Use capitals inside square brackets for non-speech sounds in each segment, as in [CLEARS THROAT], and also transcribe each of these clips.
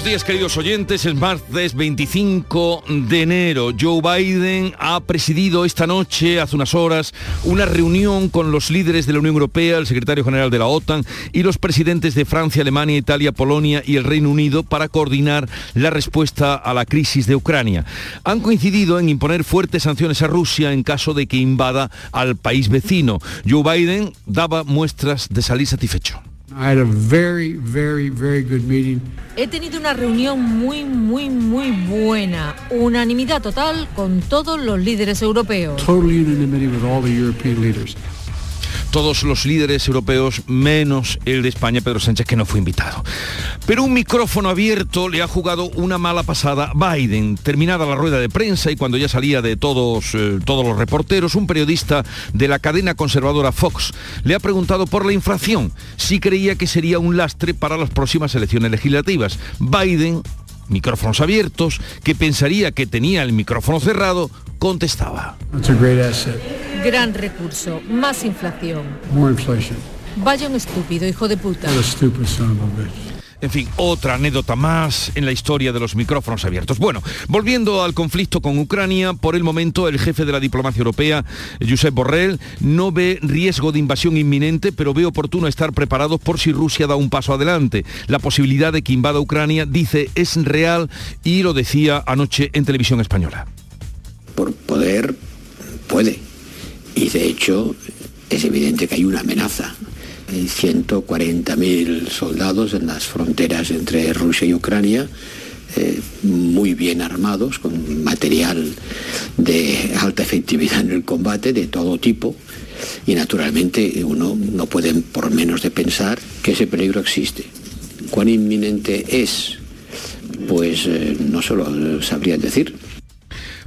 Buenos días queridos oyentes, es martes 25 de enero. Joe Biden ha presidido esta noche, hace unas horas, una reunión con los líderes de la Unión Europea, el secretario general de la OTAN y los presidentes de Francia, Alemania, Italia, Polonia y el Reino Unido para coordinar la respuesta a la crisis de Ucrania. Han coincidido en imponer fuertes sanciones a Rusia en caso de que invada al país vecino. Joe Biden daba muestras de salir satisfecho. He tenido una reunión muy, muy, muy buena. Unanimidad total con todos los líderes europeos todos los líderes europeos, menos el de España, Pedro Sánchez, que no fue invitado. Pero un micrófono abierto le ha jugado una mala pasada Biden. Terminada la rueda de prensa y cuando ya salía de todos, eh, todos los reporteros, un periodista de la cadena conservadora Fox le ha preguntado por la inflación, si creía que sería un lastre para las próximas elecciones legislativas. Biden micrófonos abiertos, que pensaría que tenía el micrófono cerrado, contestaba. Gran recurso, más inflación. Vaya un estúpido, hijo de puta. En fin, otra anécdota más en la historia de los micrófonos abiertos. Bueno, volviendo al conflicto con Ucrania, por el momento el jefe de la diplomacia europea, Josep Borrell, no ve riesgo de invasión inminente, pero ve oportuno estar preparados por si Rusia da un paso adelante. La posibilidad de que invada Ucrania, dice, es real y lo decía anoche en televisión española. Por poder, puede. Y de hecho, es evidente que hay una amenaza hay 140.000 soldados en las fronteras entre Rusia y Ucrania, eh, muy bien armados, con material de alta efectividad en el combate de todo tipo. Y naturalmente uno no puede por menos de pensar que ese peligro existe. ¿Cuán inminente es? Pues eh, no solo sabría decir.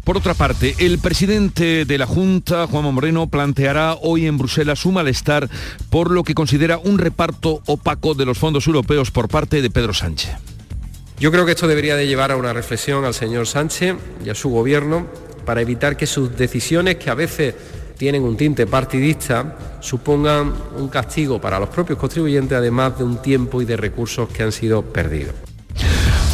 Por otra parte, el presidente de la Junta, Juan Moreno, planteará hoy en Bruselas su malestar por lo que considera un reparto opaco de los fondos europeos por parte de Pedro Sánchez. Yo creo que esto debería de llevar a una reflexión al señor Sánchez y a su gobierno para evitar que sus decisiones, que a veces tienen un tinte partidista, supongan un castigo para los propios contribuyentes, además de un tiempo y de recursos que han sido perdidos.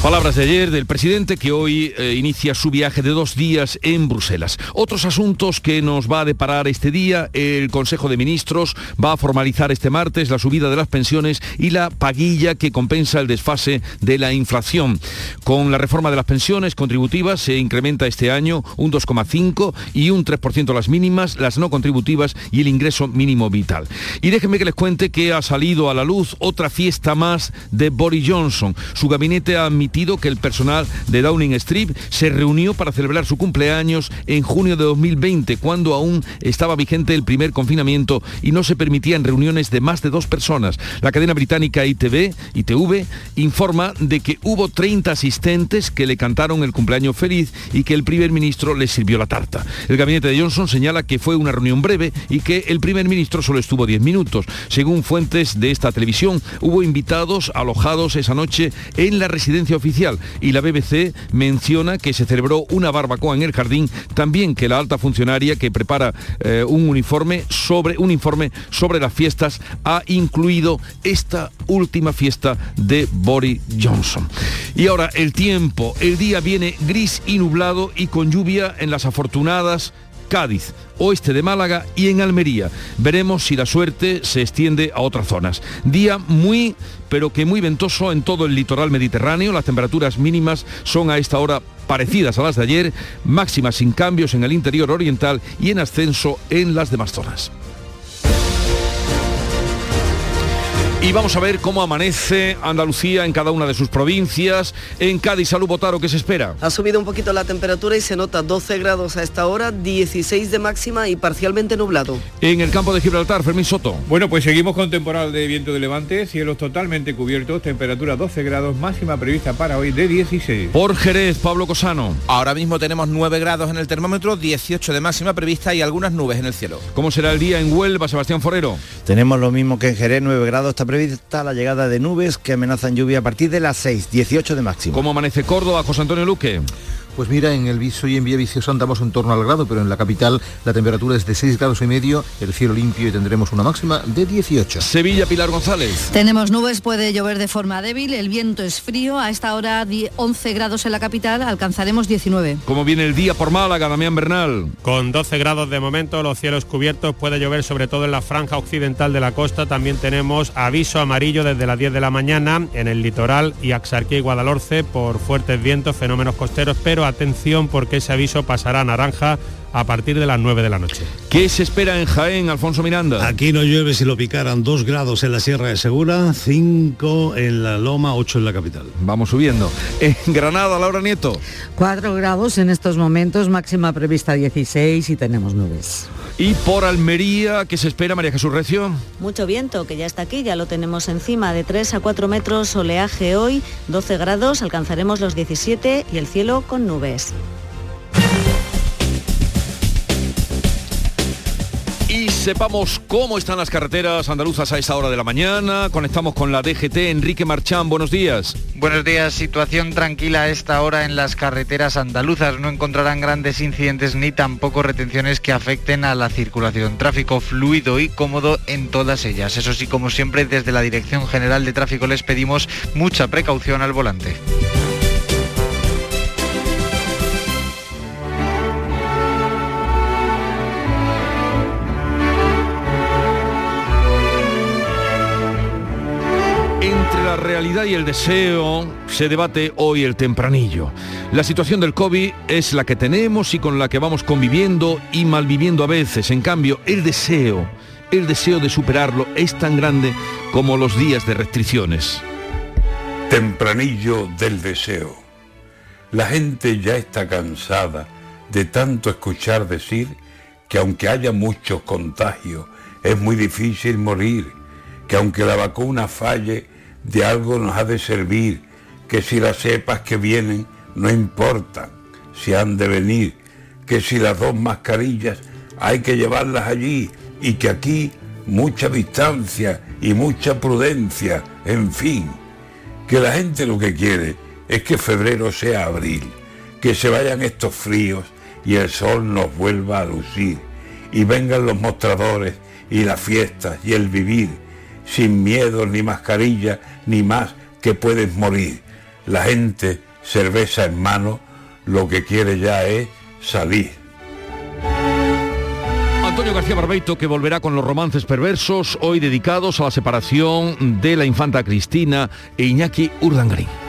Palabras de ayer del presidente que hoy eh, inicia su viaje de dos días en Bruselas. Otros asuntos que nos va a deparar este día, el Consejo de Ministros va a formalizar este martes la subida de las pensiones y la paguilla que compensa el desfase de la inflación. Con la reforma de las pensiones contributivas se incrementa este año un 2,5 y un 3% las mínimas, las no contributivas y el ingreso mínimo vital. Y déjenme que les cuente que ha salido a la luz otra fiesta más de Boris Johnson. Su gabinete ha admitido que el personal de Downing Street se reunió para celebrar su cumpleaños en junio de 2020, cuando aún estaba vigente el primer confinamiento y no se permitían reuniones de más de dos personas. La cadena británica ITV, ITV informa de que hubo 30 asistentes que le cantaron el cumpleaños feliz y que el primer ministro les sirvió la tarta. El gabinete de Johnson señala que fue una reunión breve y que el primer ministro solo estuvo 10 minutos. Según fuentes de esta televisión, hubo invitados alojados esa noche en la residencia oficial y la BBC menciona que se celebró una barbacoa en el jardín, también que la alta funcionaria que prepara eh, un uniforme sobre un informe sobre las fiestas ha incluido esta última fiesta de Boris Johnson. Y ahora el tiempo, el día viene gris y nublado y con lluvia en las afortunadas Cádiz, oeste de Málaga y en Almería. Veremos si la suerte se extiende a otras zonas. Día muy, pero que muy ventoso en todo el litoral mediterráneo. Las temperaturas mínimas son a esta hora parecidas a las de ayer, máximas sin cambios en el interior oriental y en ascenso en las demás zonas. Y vamos a ver cómo amanece Andalucía en cada una de sus provincias. En Cádiz, Salud Botaro, ¿qué se espera? Ha subido un poquito la temperatura y se nota 12 grados a esta hora, 16 de máxima y parcialmente nublado. En el campo de Gibraltar, Fermín Soto. Bueno, pues seguimos con temporal de viento de levante, cielos totalmente cubiertos, temperatura 12 grados, máxima prevista para hoy de 16. Por Jerez, Pablo Cosano. Ahora mismo tenemos 9 grados en el termómetro, 18 de máxima prevista y algunas nubes en el cielo. ¿Cómo será el día en Huelva, Sebastián Forero? Tenemos lo mismo que en Jerez, 9 grados, prevista la llegada de nubes que amenazan lluvia a partir de las 6, 18 de máximo. ¿Cómo amanece Córdoba, José Antonio Luque? Pues mira, en el Viso y en Villaviciosa andamos en torno al grado, pero en la capital la temperatura es de 6 grados y medio, el cielo limpio y tendremos una máxima de 18. Sevilla, Pilar González. Tenemos nubes, puede llover de forma débil, el viento es frío, a esta hora 11 grados en la capital, alcanzaremos 19. ¿Cómo viene el día por Málaga, Damián Bernal? Con 12 grados de momento, los cielos cubiertos, puede llover sobre todo en la franja occidental de la costa, también tenemos aviso amarillo desde las 10 de la mañana en el litoral y Axarquía y Guadalhorce por fuertes vientos, fenómenos costeros, pero atención porque ese aviso pasará a naranja a partir de las 9 de la noche. ¿Qué se espera en Jaén, Alfonso Miranda? Aquí no llueve si lo picaran 2 grados en la Sierra de Segura, 5 en la Loma, 8 en la capital. Vamos subiendo. En Granada, Laura Nieto. 4 grados en estos momentos, máxima prevista 16 y tenemos nubes. Y por Almería, ¿qué se espera, María Jesús Recio? Mucho viento, que ya está aquí, ya lo tenemos encima, de 3 a 4 metros, oleaje hoy, 12 grados, alcanzaremos los 17 y el cielo con nubes. Y sepamos cómo están las carreteras andaluzas a esta hora de la mañana. Conectamos con la DGT. Enrique Marchán, buenos días. Buenos días. Situación tranquila a esta hora en las carreteras andaluzas. No encontrarán grandes incidentes ni tampoco retenciones que afecten a la circulación. Tráfico fluido y cómodo en todas ellas. Eso sí, como siempre, desde la Dirección General de Tráfico les pedimos mucha precaución al volante. Realidad y el deseo se debate hoy el tempranillo. La situación del COVID es la que tenemos y con la que vamos conviviendo y malviviendo a veces. En cambio, el deseo, el deseo de superarlo es tan grande como los días de restricciones. Tempranillo del deseo. La gente ya está cansada de tanto escuchar decir que aunque haya muchos contagios, es muy difícil morir, que aunque la vacuna falle, de algo nos ha de servir, que si las cepas que vienen no importan, si han de venir, que si las dos mascarillas hay que llevarlas allí y que aquí mucha distancia y mucha prudencia, en fin, que la gente lo que quiere es que febrero sea abril, que se vayan estos fríos y el sol nos vuelva a lucir y vengan los mostradores y las fiestas y el vivir sin miedo ni mascarilla ni más que puedes morir. La gente, cerveza en mano, lo que quiere ya es salir. Antonio García Barbeito que volverá con los romances perversos, hoy dedicados a la separación de la infanta Cristina e Iñaki Urdangarín.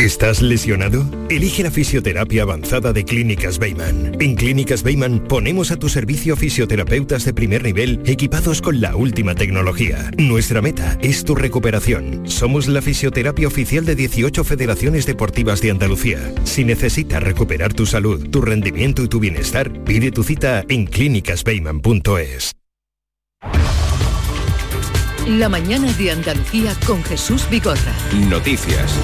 ¿Estás lesionado? Elige la fisioterapia avanzada de Clínicas Beyman. En Clínicas Beyman ponemos a tu servicio fisioterapeutas de primer nivel equipados con la última tecnología. Nuestra meta es tu recuperación. Somos la fisioterapia oficial de 18 federaciones deportivas de Andalucía. Si necesitas recuperar tu salud, tu rendimiento y tu bienestar, pide tu cita en clínicasbeyman.es. La mañana de Andalucía con Jesús Bigorra. Noticias.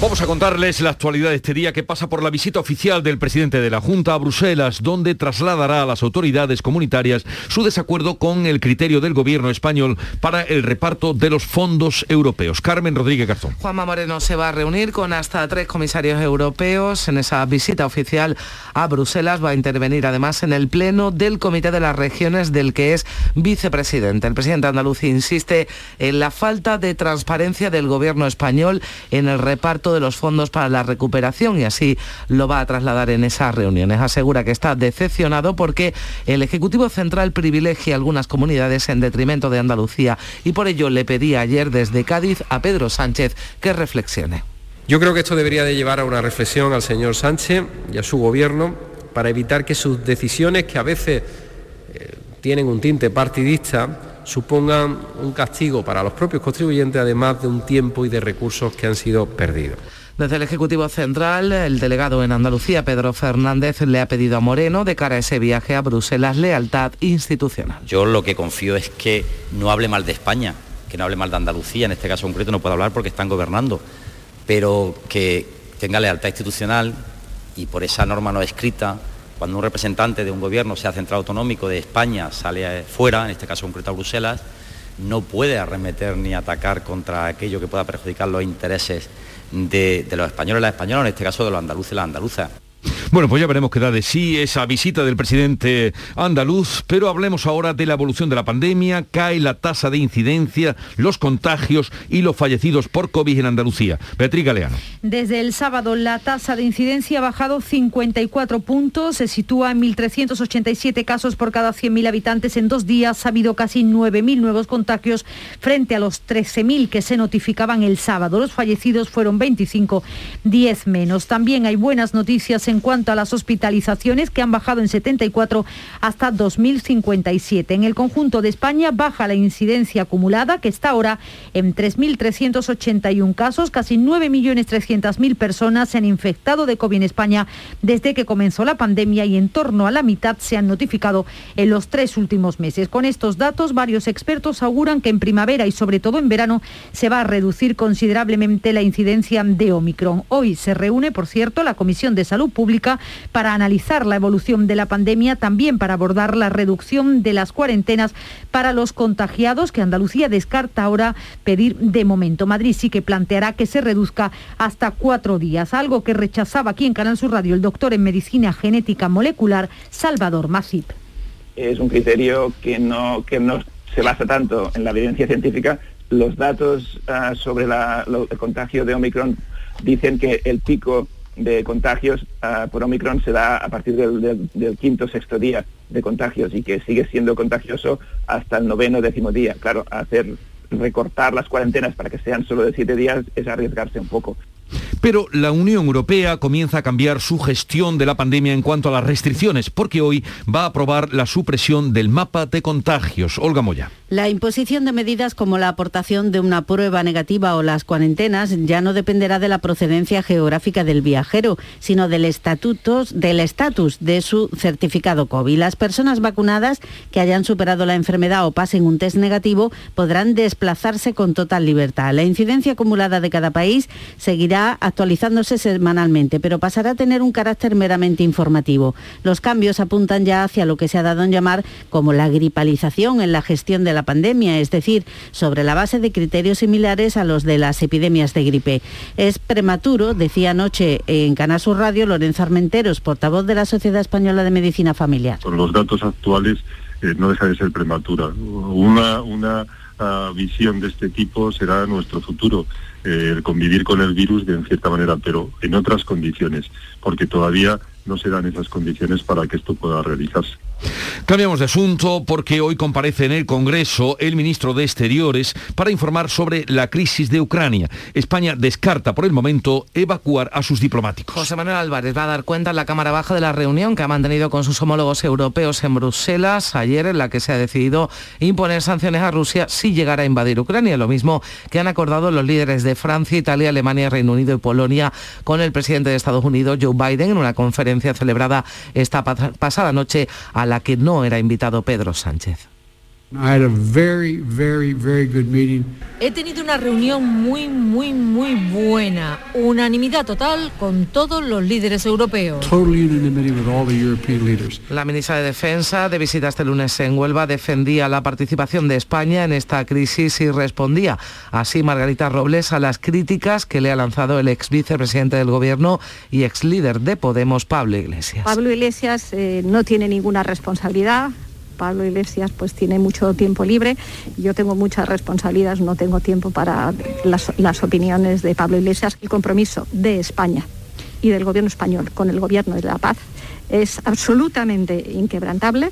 Vamos a contarles la actualidad de este día que pasa por la visita oficial del presidente de la Junta a Bruselas, donde trasladará a las autoridades comunitarias su desacuerdo con el criterio del gobierno español para el reparto de los fondos europeos. Carmen Rodríguez Garzón. Juanma Moreno se va a reunir con hasta tres comisarios europeos en esa visita oficial a Bruselas. Va a intervenir además en el pleno del Comité de las Regiones del que es vicepresidente. El presidente andaluz insiste en la falta de transparencia del gobierno español en el reparto de los fondos para la recuperación y así lo va a trasladar en esas reuniones. Asegura que está decepcionado porque el Ejecutivo Central privilegia algunas comunidades en detrimento de Andalucía y por ello le pedí ayer desde Cádiz a Pedro Sánchez que reflexione. Yo creo que esto debería de llevar a una reflexión al señor Sánchez y a su gobierno para evitar que sus decisiones, que a veces eh, tienen un tinte partidista, supongan un castigo para los propios contribuyentes, además de un tiempo y de recursos que han sido perdidos. Desde el Ejecutivo Central, el delegado en Andalucía, Pedro Fernández, le ha pedido a Moreno, de cara a ese viaje a Bruselas, lealtad institucional. Yo lo que confío es que no hable mal de España, que no hable mal de Andalucía, en este caso concreto no puedo hablar porque están gobernando, pero que tenga lealtad institucional y por esa norma no escrita, cuando un representante de un gobierno, sea central autonómico de España, sale fuera, en este caso concreto a Bruselas, no puede arremeter ni atacar contra aquello que pueda perjudicar los intereses de, de los españoles y las españolas, en este caso de los andaluces y las andaluzas. Bueno, pues ya veremos qué da de sí esa visita del presidente andaluz, pero hablemos ahora de la evolución de la pandemia. Cae la tasa de incidencia, los contagios y los fallecidos por COVID en Andalucía. Beatriz Galeano. Desde el sábado la tasa de incidencia ha bajado 54 puntos, se sitúa en 1.387 casos por cada 100.000 habitantes. En dos días ha habido casi 9.000 nuevos contagios frente a los 13.000 que se notificaban el sábado. Los fallecidos fueron 25, 10 menos. También hay buenas noticias en cuanto a las hospitalizaciones que han bajado en 74 hasta 2.057. En el conjunto de España baja la incidencia acumulada que está ahora en 3.381 casos, casi 9.300.000 personas se han infectado de COVID en España desde que comenzó la pandemia y en torno a la mitad se han notificado en los tres últimos meses. Con estos datos, varios expertos auguran que en primavera y sobre todo en verano se va a reducir considerablemente la incidencia de Omicron. Hoy se reúne, por cierto, la Comisión de Salud Pública para analizar la evolución de la pandemia, también para abordar la reducción de las cuarentenas para los contagiados, que Andalucía descarta ahora pedir de momento. Madrid sí que planteará que se reduzca hasta cuatro días, algo que rechazaba aquí en Canal Sur Radio el doctor en Medicina Genética Molecular, Salvador Masip. Es un criterio que no, que no se basa tanto en la evidencia científica. Los datos uh, sobre el contagio de Omicron dicen que el pico de contagios uh, por Omicron se da a partir del, quinto sexto día de contagios y que sigue siendo contagioso hasta el noveno décimo día. Claro, hacer recortar las cuarentenas para que sean solo de siete días es arriesgarse un poco. Pero la Unión Europea comienza a cambiar su gestión de la pandemia en cuanto a las restricciones, porque hoy va a aprobar la supresión del mapa de contagios. Olga Moya. La imposición de medidas como la aportación de una prueba negativa o las cuarentenas ya no dependerá de la procedencia geográfica del viajero, sino del estatus del estatus de su certificado COVID. Las personas vacunadas que hayan superado la enfermedad o pasen un test negativo podrán desplazarse con total libertad. La incidencia acumulada de cada país seguirá actualizándose semanalmente, pero pasará a tener un carácter meramente informativo. Los cambios apuntan ya hacia lo que se ha dado en llamar como la gripalización en la gestión de la pandemia, es decir, sobre la base de criterios similares a los de las epidemias de gripe. Es prematuro, decía anoche en Canal Sur Radio Lorenzo Armenteros, portavoz de la Sociedad Española de Medicina Familiar. Con los datos actuales eh, no deja de ser prematura. Una, una uh, visión de este tipo será nuestro futuro el convivir con el virus de en cierta manera, pero en otras condiciones, porque todavía no se dan esas condiciones para que esto pueda realizarse. Cambiamos de asunto porque hoy comparece en el Congreso el ministro de Exteriores para informar sobre la crisis de Ucrania. España descarta por el momento evacuar a sus diplomáticos. José Manuel Álvarez va a dar cuenta en la Cámara Baja de la reunión que ha mantenido con sus homólogos europeos en Bruselas ayer en la que se ha decidido imponer sanciones a Rusia si llegara a invadir Ucrania, lo mismo que han acordado los líderes de Francia, Italia, Alemania, Reino Unido y Polonia con el presidente de Estados Unidos, Joe Biden, en una conferencia celebrada esta pasada noche a la que no era invitado Pedro Sánchez. He tenido una reunión muy, muy, muy buena. Unanimidad total con todos los líderes europeos. La ministra de Defensa, de visita este lunes en Huelva, defendía la participación de España en esta crisis y respondía así Margarita Robles a las críticas que le ha lanzado el ex vicepresidente del Gobierno y ex líder de Podemos, Pablo Iglesias. Pablo Iglesias eh, no tiene ninguna responsabilidad Pablo Iglesias pues tiene mucho tiempo libre. Yo tengo muchas responsabilidades, no tengo tiempo para las, las opiniones de Pablo Iglesias. El compromiso de España y del gobierno español con el gobierno de la paz es absolutamente inquebrantable.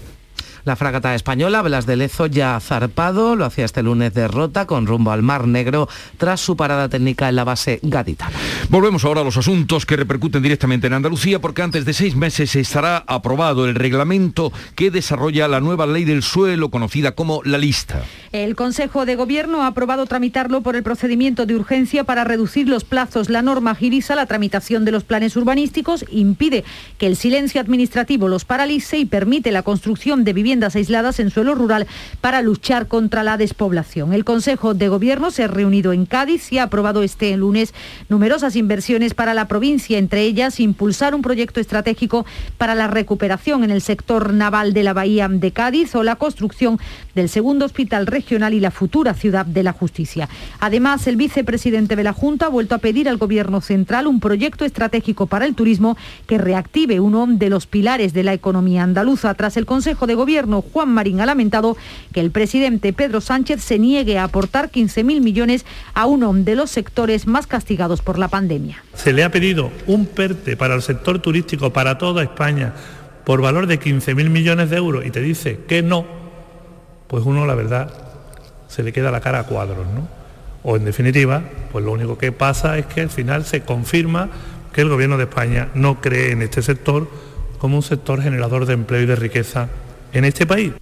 La fragata española Blas de Lezo ya ha zarpado, lo hacía este lunes de Rota con rumbo al Mar Negro tras su parada técnica en la base gaditana. Volvemos ahora a los asuntos que repercuten directamente en Andalucía porque antes de seis meses estará aprobado el reglamento que desarrolla la nueva ley del suelo conocida como la lista. El Consejo de Gobierno ha aprobado tramitarlo por el procedimiento de urgencia para reducir los plazos. La norma agiliza la tramitación de los planes urbanísticos, impide que el silencio administrativo los paralice y permite la construcción de viviendas aisladas en suelo rural para luchar contra la despoblación. El Consejo de Gobierno se ha reunido en Cádiz y ha aprobado este lunes numerosas inversiones para la provincia, entre ellas impulsar un proyecto estratégico para la recuperación en el sector naval de la Bahía de Cádiz o la construcción del segundo hospital regional y la futura ciudad de la justicia. Además, el vicepresidente de la Junta ha vuelto a pedir al Gobierno central un proyecto estratégico para el turismo que reactive uno de los pilares de la economía andaluza. Tras el Consejo de Gobierno, Juan Marín ha lamentado que el presidente Pedro Sánchez se niegue a aportar 15.000 millones a uno de los sectores más castigados por la pandemia. Se le ha pedido un PERTE para el sector turístico para toda España por valor de 15.000 millones de euros y te dice que no, pues uno la verdad se le queda la cara a cuadros, ¿no? O en definitiva, pues lo único que pasa es que al final se confirma que el Gobierno de España no cree en este sector como un sector generador de empleo y de riqueza en este país.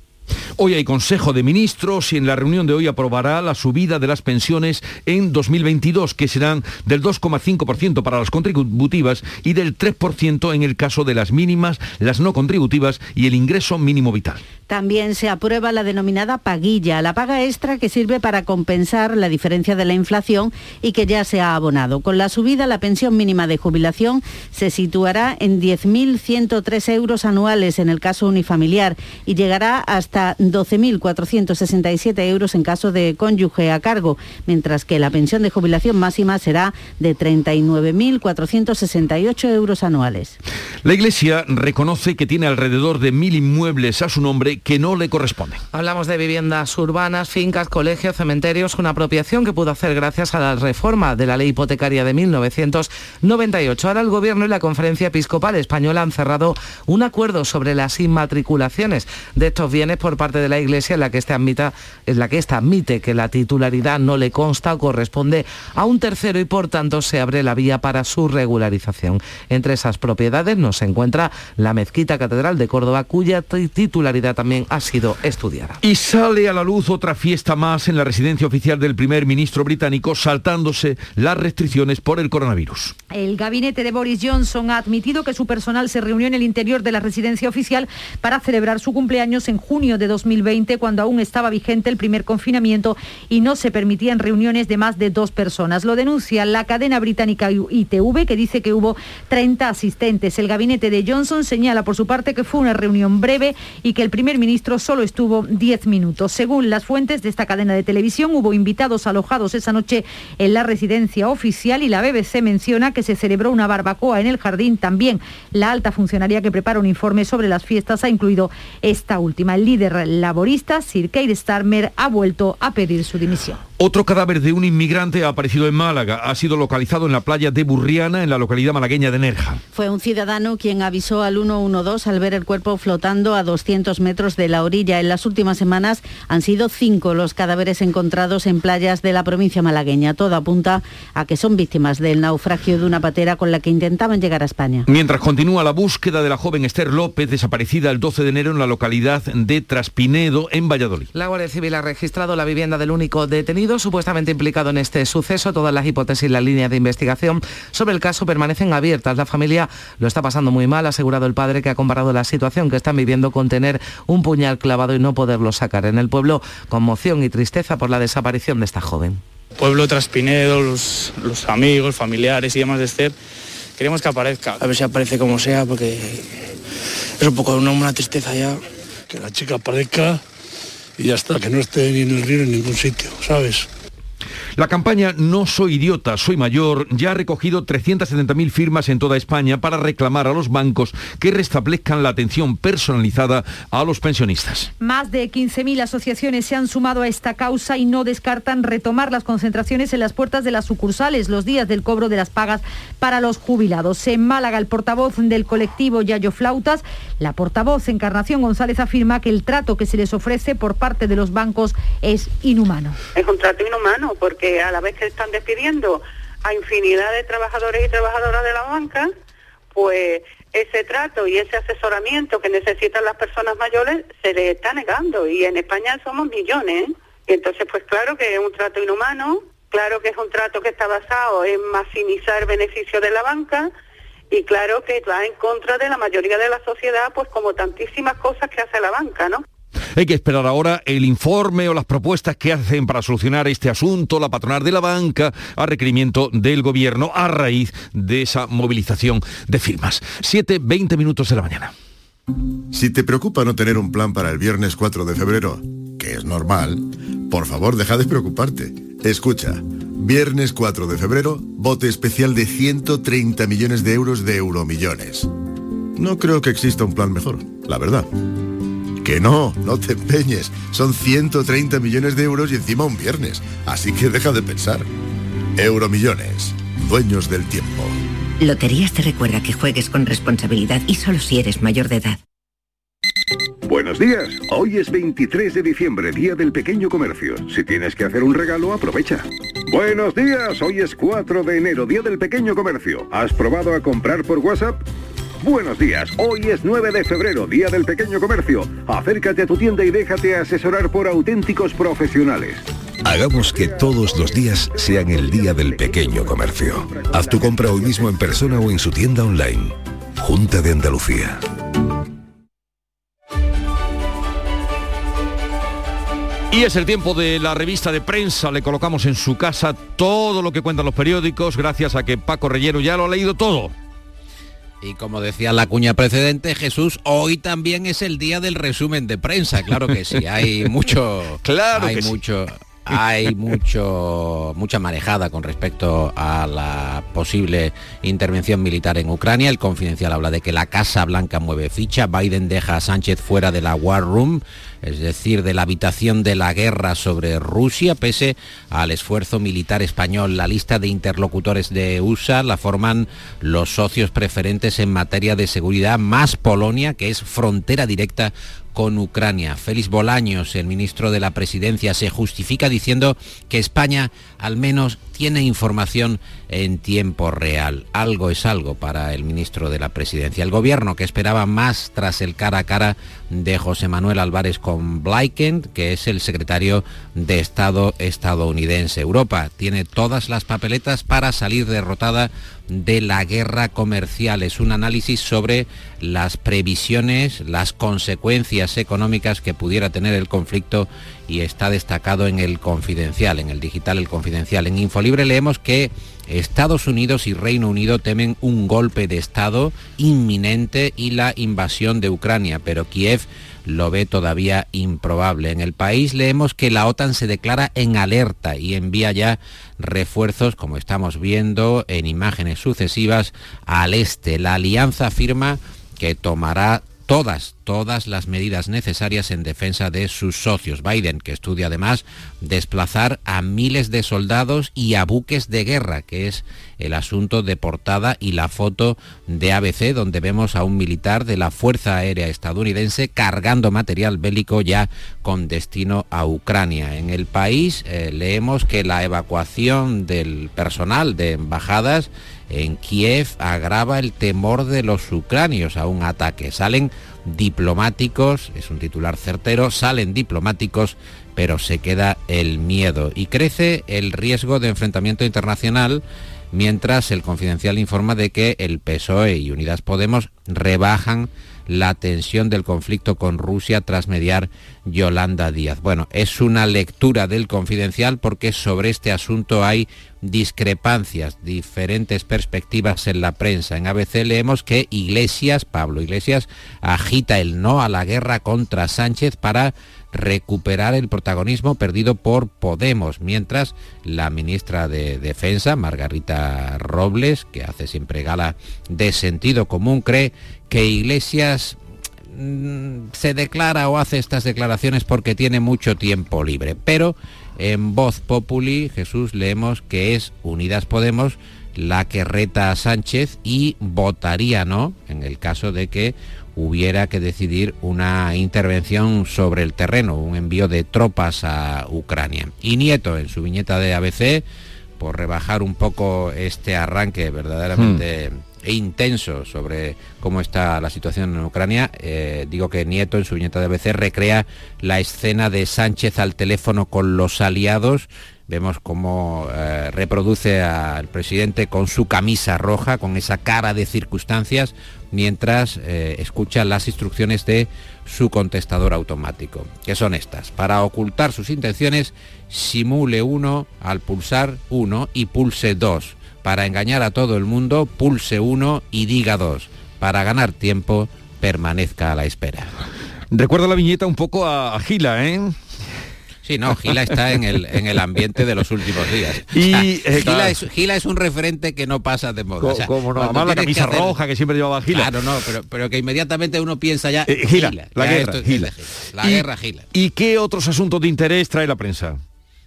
Hoy hay Consejo de Ministros y en la reunión de hoy aprobará la subida de las pensiones en 2022, que serán del 2,5% para las contributivas y del 3% en el caso de las mínimas, las no contributivas y el ingreso mínimo vital. También se aprueba la denominada paguilla, la paga extra que sirve para compensar la diferencia de la inflación y que ya se ha abonado. Con la subida, la pensión mínima de jubilación se situará en 10.103 euros anuales en el caso unifamiliar y llegará hasta 12.467 euros en caso de cónyuge a cargo, mientras que la pensión de jubilación máxima será de 39.468 euros anuales. La Iglesia reconoce que tiene alrededor de mil inmuebles a su nombre que no le corresponden. Hablamos de viviendas urbanas, fincas, colegios, cementerios, una apropiación que pudo hacer gracias a la reforma de la ley hipotecaria de 1998. Ahora el Gobierno y la Conferencia Episcopal Española han cerrado un acuerdo sobre las inmatriculaciones de estos bienes por parte de la Iglesia en la que esta admita, en la que esta admite que la titularidad no le consta o corresponde a un tercero y por tanto se abre la vía para su regularización. Entre esas propiedades nos encuentra la Mezquita Catedral de Córdoba, cuya titularidad también ha sido estudiada. Y sale a la luz otra fiesta más en la residencia oficial del primer ministro británico, saltándose las restricciones por el coronavirus. El gabinete de Boris Johnson ha admitido que su personal se reunió en el interior de la residencia oficial para celebrar su cumpleaños en junio de 2020, cuando aún estaba vigente el primer confinamiento y no se permitían reuniones de más de dos personas. Lo denuncia la cadena británica ITV, que dice que hubo 30 asistentes. El gabinete de Johnson señala por su parte que fue una reunión breve y que el primer ministro solo estuvo 10 minutos. Según las fuentes de esta cadena de televisión, hubo invitados alojados esa noche en la residencia oficial y la BBC menciona que se celebró una barbacoa en el jardín. También la alta funcionaria que prepara un informe sobre las fiestas ha incluido esta última. El líder laborista, Sir Keir Starmer, ha vuelto a pedir su dimisión. Otro cadáver de un inmigrante ha aparecido en Málaga. Ha sido localizado en la playa de Burriana, en la localidad malagueña de Nerja. Fue un ciudadano quien avisó al 112 al ver el cuerpo flotando a 200 metros de la orilla. En las últimas semanas han sido cinco los cadáveres encontrados en playas de la provincia malagueña. Todo apunta a que son víctimas del naufragio de una patera con la que intentaban llegar a España. Mientras continúa la búsqueda de la joven Esther López, desaparecida el 12 de enero en la localidad de Traspinedo, en Valladolid. La Guardia Civil ha registrado la vivienda del único detenido supuestamente implicado en este suceso. Todas las hipótesis y las líneas de investigación sobre el caso permanecen abiertas. La familia lo está pasando muy mal, ha asegurado el padre que ha comparado la situación que están viviendo con tener un puñal clavado y no poderlo sacar. En el pueblo, conmoción y tristeza por la desaparición de esta joven. Pueblo Traspinedo, los, los amigos, familiares y demás de Esther, queremos que aparezca. A ver si aparece como sea, porque es un poco una, una tristeza ya. Que la chica aparezca y ya está, que no esté ni en el río en ningún sitio, ¿sabes? La campaña No soy idiota, soy mayor ya ha recogido 370.000 firmas en toda España para reclamar a los bancos que restablezcan la atención personalizada a los pensionistas. Más de 15.000 asociaciones se han sumado a esta causa y no descartan retomar las concentraciones en las puertas de las sucursales los días del cobro de las pagas para los jubilados. En Málaga, el portavoz del colectivo Yayo Flautas, la portavoz Encarnación González afirma que el trato que se les ofrece por parte de los bancos es inhumano. Es un trato inhumano porque a la vez que están despidiendo a infinidad de trabajadores y trabajadoras de la banca, pues ese trato y ese asesoramiento que necesitan las personas mayores se les está negando y en España somos millones. Y entonces, pues claro que es un trato inhumano, claro que es un trato que está basado en maximizar beneficios de la banca y claro que va en contra de la mayoría de la sociedad, pues como tantísimas cosas que hace la banca, ¿no? Hay que esperar ahora el informe o las propuestas que hacen para solucionar este asunto la patronal de la banca a requerimiento del gobierno a raíz de esa movilización de firmas. 7, 20 minutos de la mañana. Si te preocupa no tener un plan para el viernes 4 de febrero, que es normal, por favor deja de preocuparte. Escucha, viernes 4 de febrero, bote especial de 130 millones de euros de euromillones. No creo que exista un plan mejor, la verdad. Que no, no te empeñes. Son 130 millones de euros y encima un viernes. Así que deja de pensar. Euromillones, dueños del tiempo. Loterías te recuerda que juegues con responsabilidad y solo si eres mayor de edad. Buenos días. Hoy es 23 de diciembre, Día del Pequeño Comercio. Si tienes que hacer un regalo, aprovecha. Buenos días. Hoy es 4 de enero, Día del Pequeño Comercio. ¿Has probado a comprar por WhatsApp? Buenos días, hoy es 9 de febrero, Día del Pequeño Comercio. Acércate a tu tienda y déjate asesorar por auténticos profesionales. Hagamos que todos los días sean el Día del Pequeño Comercio. Haz tu compra hoy mismo en persona o en su tienda online. Junta de Andalucía. Y es el tiempo de la revista de prensa. Le colocamos en su casa todo lo que cuentan los periódicos, gracias a que Paco Rellero ya lo ha leído todo. Y como decía la cuña precedente, Jesús, hoy también es el día del resumen de prensa. Claro que sí, hay mucho, [LAUGHS] claro hay mucho, hay mucho, mucha marejada con respecto a la posible intervención militar en Ucrania. El confidencial habla de que la Casa Blanca mueve ficha. Biden deja a Sánchez fuera de la War Room es decir, de la habitación de la guerra sobre Rusia, pese al esfuerzo militar español. La lista de interlocutores de USA la forman los socios preferentes en materia de seguridad, más Polonia, que es frontera directa con Ucrania. Félix Bolaños, el ministro de la Presidencia, se justifica diciendo que España al menos tiene información en tiempo real. Algo es algo para el ministro de la Presidencia. El gobierno que esperaba más tras el cara a cara de José Manuel Álvarez con Blinken, que es el secretario de Estado estadounidense. Europa tiene todas las papeletas para salir derrotada de la guerra comercial. Es un análisis sobre las previsiones, las consecuencias económicas que pudiera tener el conflicto y está destacado en el confidencial, en el digital el confidencial. En Infolibre leemos que Estados Unidos y Reino Unido temen un golpe de Estado inminente y la invasión de Ucrania, pero Kiev lo ve todavía improbable. En el país leemos que la OTAN se declara en alerta y envía ya refuerzos, como estamos viendo en imágenes sucesivas, al este. La alianza afirma que tomará todas, todas las medidas necesarias en defensa de sus socios. Biden, que estudia además desplazar a miles de soldados y a buques de guerra, que es el asunto de portada y la foto de ABC, donde vemos a un militar de la Fuerza Aérea estadounidense cargando material bélico ya con destino a Ucrania. En el país eh, leemos que la evacuación del personal de embajadas en Kiev agrava el temor de los ucranios a un ataque. Salen diplomáticos, es un titular certero, salen diplomáticos, pero se queda el miedo y crece el riesgo de enfrentamiento internacional mientras el confidencial informa de que el PSOE y Unidas Podemos rebajan la tensión del conflicto con Rusia tras mediar Yolanda Díaz. Bueno, es una lectura del confidencial porque sobre este asunto hay discrepancias, diferentes perspectivas en la prensa. En ABC leemos que Iglesias, Pablo Iglesias, agita el no a la guerra contra Sánchez para recuperar el protagonismo perdido por Podemos, mientras la ministra de Defensa, Margarita Robles, que hace siempre gala de sentido común, cree que Iglesias mm, se declara o hace estas declaraciones porque tiene mucho tiempo libre. Pero en Voz Populi, Jesús, leemos que es Unidas Podemos la que reta a Sánchez y votaría no en el caso de que hubiera que decidir una intervención sobre el terreno, un envío de tropas a Ucrania. Y Nieto, en su viñeta de ABC, por rebajar un poco este arranque verdaderamente hmm. intenso sobre cómo está la situación en Ucrania, eh, digo que Nieto en su viñeta de ABC recrea la escena de Sánchez al teléfono con los aliados Vemos cómo eh, reproduce al presidente con su camisa roja, con esa cara de circunstancias, mientras eh, escucha las instrucciones de su contestador automático, que son estas. Para ocultar sus intenciones, simule uno al pulsar uno y pulse dos. Para engañar a todo el mundo, pulse uno y diga dos. Para ganar tiempo, permanezca a la espera. Recuerda la viñeta un poco a Gila, ¿eh? Sí, no, Gila está en el, en el ambiente de los últimos días. Y eh, Gila, es, un referente que no pasa de moda. ¿Cómo no? Además la camisa roja que siempre llevaba Gila. Claro, no, pero, pero que inmediatamente uno piensa ya... Eh, Gila, la guerra, Gila. La guerra Gila. ¿Y qué otros asuntos de interés trae la prensa?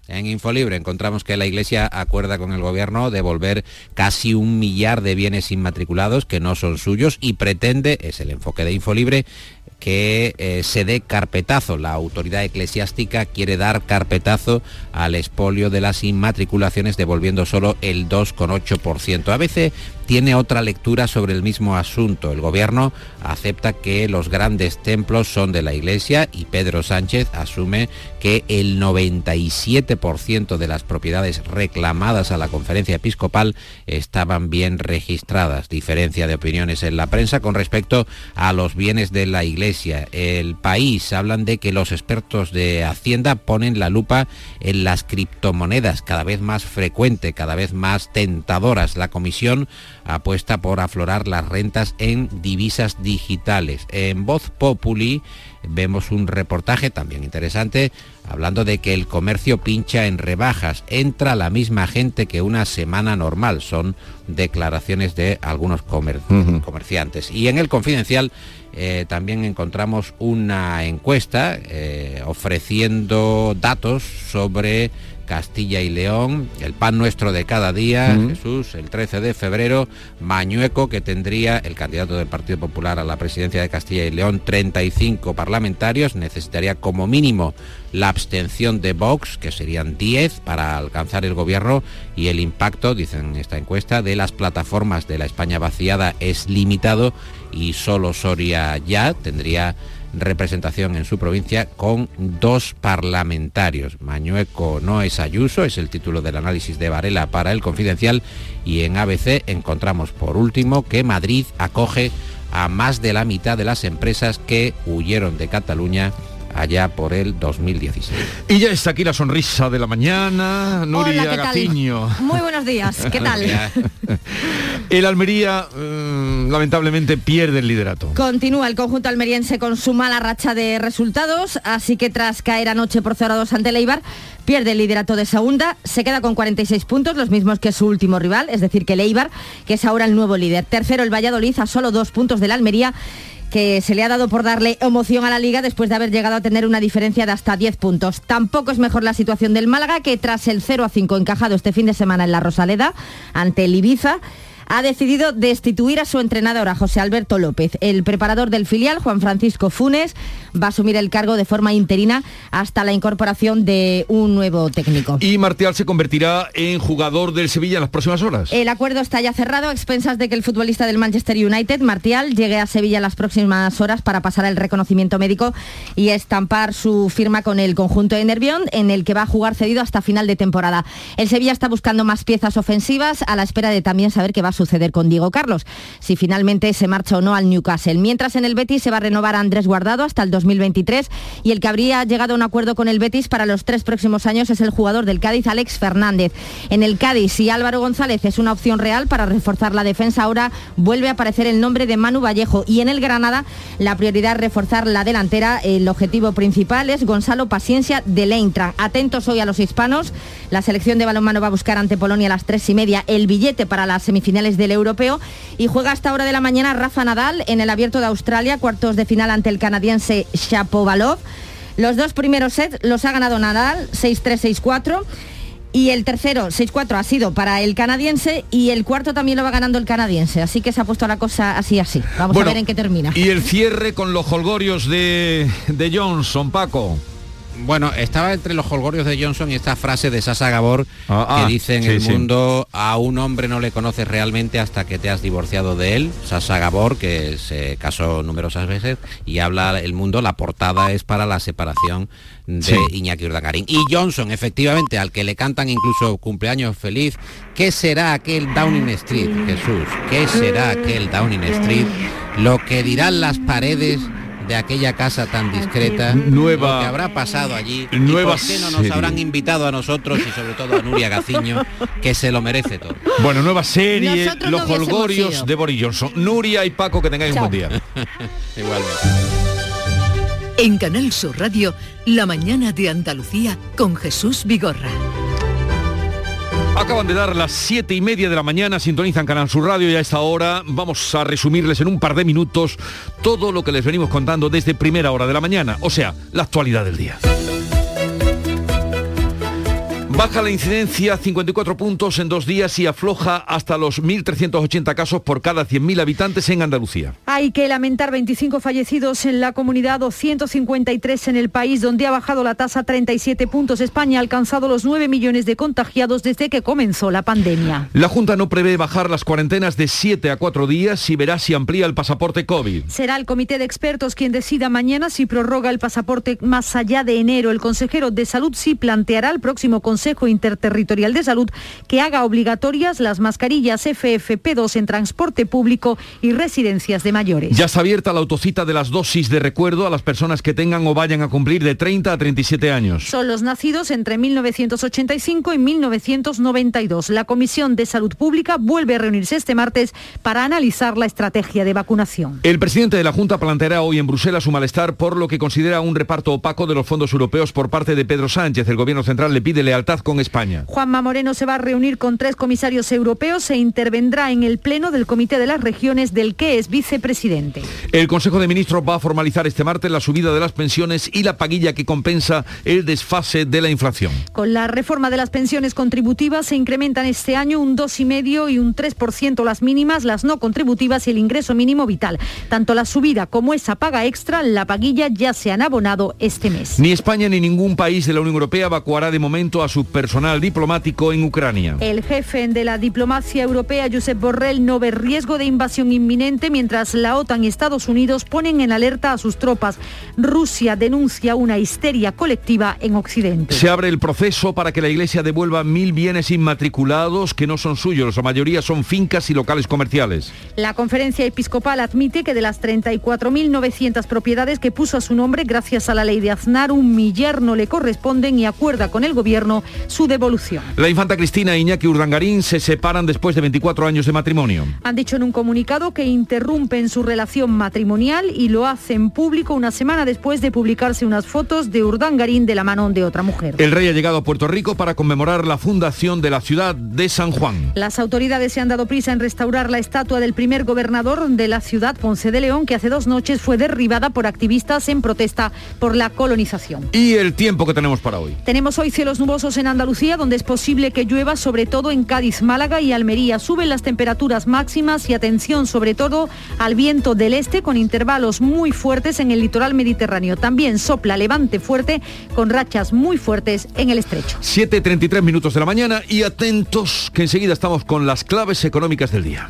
En Infolibre encontramos que la Iglesia acuerda con el Gobierno devolver casi un millar de bienes inmatriculados que no son suyos y pretende, es el enfoque de Infolibre, que eh, se dé carpetazo. La autoridad eclesiástica quiere dar carpetazo al expolio de las inmatriculaciones devolviendo solo el 2,8%. A veces tiene otra lectura sobre el mismo asunto. El gobierno acepta que los grandes templos son de la Iglesia y Pedro Sánchez asume que el 97% de las propiedades reclamadas a la conferencia episcopal estaban bien registradas. Diferencia de opiniones en la prensa con respecto a los bienes de la Iglesia. El país hablan de que los expertos de Hacienda ponen la lupa en las criptomonedas, cada vez más frecuente, cada vez más tentadoras. La comisión apuesta por aflorar las rentas en divisas digitales. En Voz Populi vemos un reportaje también interesante hablando de que el comercio pincha en rebajas. Entra la misma gente que una semana normal. Son declaraciones de algunos comerciantes. Y en el confidencial eh, también encontramos una encuesta eh, ofreciendo datos sobre Castilla y León, el pan nuestro de cada día, Jesús, el 13 de febrero, Mañueco, que tendría el candidato del Partido Popular a la presidencia de Castilla y León, 35 parlamentarios, necesitaría como mínimo la abstención de Vox, que serían 10 para alcanzar el gobierno, y el impacto, dicen en esta encuesta, de las plataformas de la España vaciada es limitado y solo Soria ya tendría representación en su provincia con dos parlamentarios. Mañueco no es Ayuso, es el título del análisis de Varela para el Confidencial y en ABC encontramos por último que Madrid acoge a más de la mitad de las empresas que huyeron de Cataluña allá por el 2016. Y ya está aquí la sonrisa de la mañana, Nuria Gaciño. Muy buenos días, ¿qué [LAUGHS] tal? el Almería mm, lamentablemente pierde el liderato. Continúa el conjunto almeriense con su mala racha de resultados, así que tras caer anoche por 0-2 ante el Eibar, pierde el liderato de segunda, se queda con 46 puntos, los mismos que su último rival, es decir, que el Eibar, que es ahora el nuevo líder. Tercero el Valladolid a solo dos puntos del Almería que se le ha dado por darle emoción a la liga después de haber llegado a tener una diferencia de hasta 10 puntos. Tampoco es mejor la situación del Málaga, que tras el 0 a 5 encajado este fin de semana en la Rosaleda ante el Ibiza, ha decidido destituir a su entrenador, a José Alberto López. El preparador del filial, Juan Francisco Funes, va a asumir el cargo de forma interina hasta la incorporación de un nuevo técnico. Y Martial se convertirá en jugador del Sevilla en las próximas horas. El acuerdo está ya cerrado a expensas de que el futbolista del Manchester United, Martial, llegue a Sevilla en las próximas horas para pasar el reconocimiento médico y estampar su firma con el conjunto de Nervión, en el que va a jugar cedido hasta final de temporada. El Sevilla está buscando más piezas ofensivas a la espera de también saber que va a suceder con Diego Carlos, si finalmente se marcha o no al Newcastle. Mientras en el Betis se va a renovar Andrés Guardado hasta el 2023 y el que habría llegado a un acuerdo con el Betis para los tres próximos años es el jugador del Cádiz, Alex Fernández. En el Cádiz, si Álvaro González es una opción real para reforzar la defensa, ahora vuelve a aparecer el nombre de Manu Vallejo y en el Granada la prioridad es reforzar la delantera. El objetivo principal es Gonzalo Paciencia de Eintracht. Atentos hoy a los hispanos. La selección de balonmano va a buscar ante Polonia a las tres y media el billete para las semifinales del europeo y juega hasta hora de la mañana Rafa Nadal en el abierto de Australia, cuartos de final ante el canadiense Shapovalov. Los dos primeros sets los ha ganado Nadal, 6-3, 6-4. Y el tercero, 6-4, ha sido para el canadiense y el cuarto también lo va ganando el canadiense. Así que se ha puesto la cosa así, así. Vamos Bueno, a ver en qué termina. Y el cierre con los holgorios de, de Johnson, Paco. Bueno, estaba entre los holgorios de Johnson y esta frase de Sasa Gabor ah, que dice en sí, el sí. mundo a un hombre no le conoces realmente hasta que te has divorciado de él. Sasa Gabor, que se casó numerosas veces y habla el mundo, la portada es para la separación de Sí. Iñaki Urdangarín. Y Johnson, efectivamente, al que le cantan incluso cumpleaños feliz, ¿qué será aquel Downing Street, Jesús? ¿Qué será aquel Downing Street? Lo que dirán las paredes de aquella casa tan discreta, Nueva- lo que habrá pasado allí, y Nueva por qué no nos serie. habrán invitado a nosotros y sobre todo a Nuria Gaciño, que se lo merece todo. Bueno, nueva serie, Nosotros Los no holgorios de Boris Johnson. Nuria y Paco, que tengáis un buen día. [LAUGHS] Igualmente. En Canal Sur Radio, La mañana de Andalucía con Jesús Vigorra. Acaban de dar las siete y media de la mañana, sintonizan Canal Sur Radio y a esta hora vamos a resumirles en un par de minutos todo lo que les venimos contando desde primera hora de la mañana, o sea, la actualidad del día. Baja la incidencia 54 puntos en dos días y afloja hasta los 1.380 casos por cada 100.000 habitantes en Andalucía. Hay que lamentar 25 fallecidos en la comunidad, 253 en el país, donde ha bajado la tasa a 37 puntos. España ha alcanzado los 9 millones de contagiados desde que comenzó la pandemia. La Junta no prevé bajar las cuarentenas de 7 a 4 días y verá si amplía el pasaporte COVID. Será el comité de expertos quien decida mañana si prorroga el pasaporte más allá de enero. El consejero de salud sí planteará al próximo Consejo Interterritorial de Salud que haga obligatorias las mascarillas FFP2 en transporte público y residencias de mayores. Ya está abierta la autocita de las dosis de recuerdo a las personas que tengan o vayan a cumplir de 30 a 37 años. Son los nacidos entre 1985 y 1992. La Comisión de Salud Pública vuelve a reunirse este martes para analizar la estrategia de vacunación. El presidente de la Junta planteará hoy en Bruselas su malestar por lo que considera un reparto opaco de los fondos europeos por parte de Pedro Sánchez. El gobierno central le pide lealtad con España. Juanma Moreno se va a reunir con tres comisarios europeos e intervendrá en el Pleno del Comité de las Regiones del que es vicepresidente. El Consejo de Ministros va a formalizar este martes la subida de las pensiones y la paguilla que compensa el desfase de la inflación. Con la reforma de las pensiones contributivas se incrementan este año un 2,5 y un 3% las mínimas, las no contributivas y el ingreso mínimo vital. Tanto la subida como esa paga extra, la paguilla ya se han abonado este mes. Ni España ni ningún país de la Unión Europea evacuará de momento a su personal diplomático en Ucrania. El jefe de la diplomacia europea, Josep Borrell, no ve riesgo de invasión inminente mientras la OTAN y Estados Unidos ponen en alerta a sus tropas. Rusia denuncia una histeria colectiva en Occidente. Se abre el proceso para que la Iglesia devuelva mil bienes inmatriculados que no son suyos. La mayoría son fincas y locales comerciales. La conferencia episcopal admite que de las 34.900 propiedades que puso a su nombre gracias a la ley de Aznar, un millar no le corresponden y acuerda con el gobierno su devolución. La infanta Cristina e Iñaki Urdangarín se separan después de 24 años de matrimonio. Han dicho en un comunicado que interrumpen su relación matrimonial y lo hacen público una semana después de publicarse unas fotos de Urdangarín de la mano de otra mujer. El rey ha llegado a Puerto Rico para conmemorar la fundación de la ciudad de San Juan. Las autoridades se han dado prisa en restaurar la estatua del primer gobernador de la ciudad, Ponce de León, que hace dos noches fue derribada por activistas en protesta por la colonización. Y el tiempo que tenemos para hoy. Tenemos hoy cielos nubosos en Andalucía, donde es posible que llueva, sobre todo en Cádiz, Málaga y Almería. Suben las temperaturas máximas y atención sobre todo al viento del este con intervalos muy fuertes en el litoral mediterráneo. También sopla levante fuerte con rachas muy fuertes en el estrecho. 7.33 minutos de la mañana y atentos que enseguida estamos con las claves económicas del día.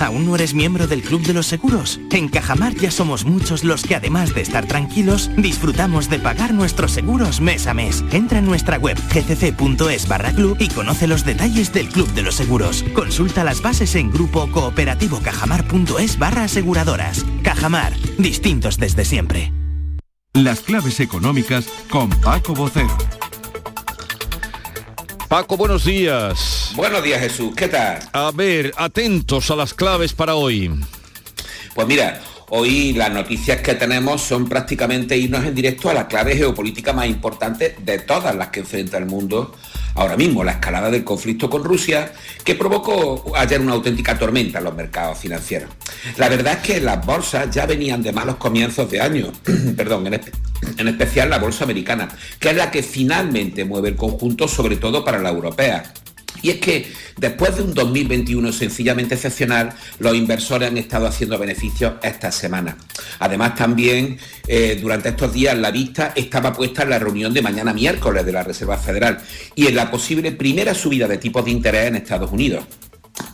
¿Aún no eres miembro del Club de los Seguros? En Cajamar ya somos muchos los que además de estar tranquilos, disfrutamos de pagar nuestros seguros mes a mes. Entra en nuestra web gcc.es barra club y conoce los detalles del Club de los Seguros. Consulta las bases en grupo cooperativo cajamar.es barra aseguradoras. Cajamar, distintos desde siempre. Las claves económicas con Paco Bocero. Paco, buenos días. Buenos días, Jesús. ¿Qué tal? A ver, atentos a las claves para hoy. Pues mira, hoy las noticias que tenemos son prácticamente irnos en directo a la clave geopolítica más importante de todas las que enfrenta el mundo ahora mismo, la escalada del conflicto con Rusia, que provocó ayer una auténtica tormenta en los mercados financieros. La verdad es que las bolsas ya venían de malos comienzos de año, [CLEARS THROAT] perdón, en, en especial la bolsa americana, que es la que finalmente mueve el conjunto, sobre todo para la europea. Y es que después de un 2021 sencillamente excepcional, los inversores han estado haciendo beneficios esta semana. Además, también eh, durante estos días la vista estaba puesta en la reunión de mañana miércoles de la Reserva Federal y en la posible primera subida de tipos de interés en Estados Unidos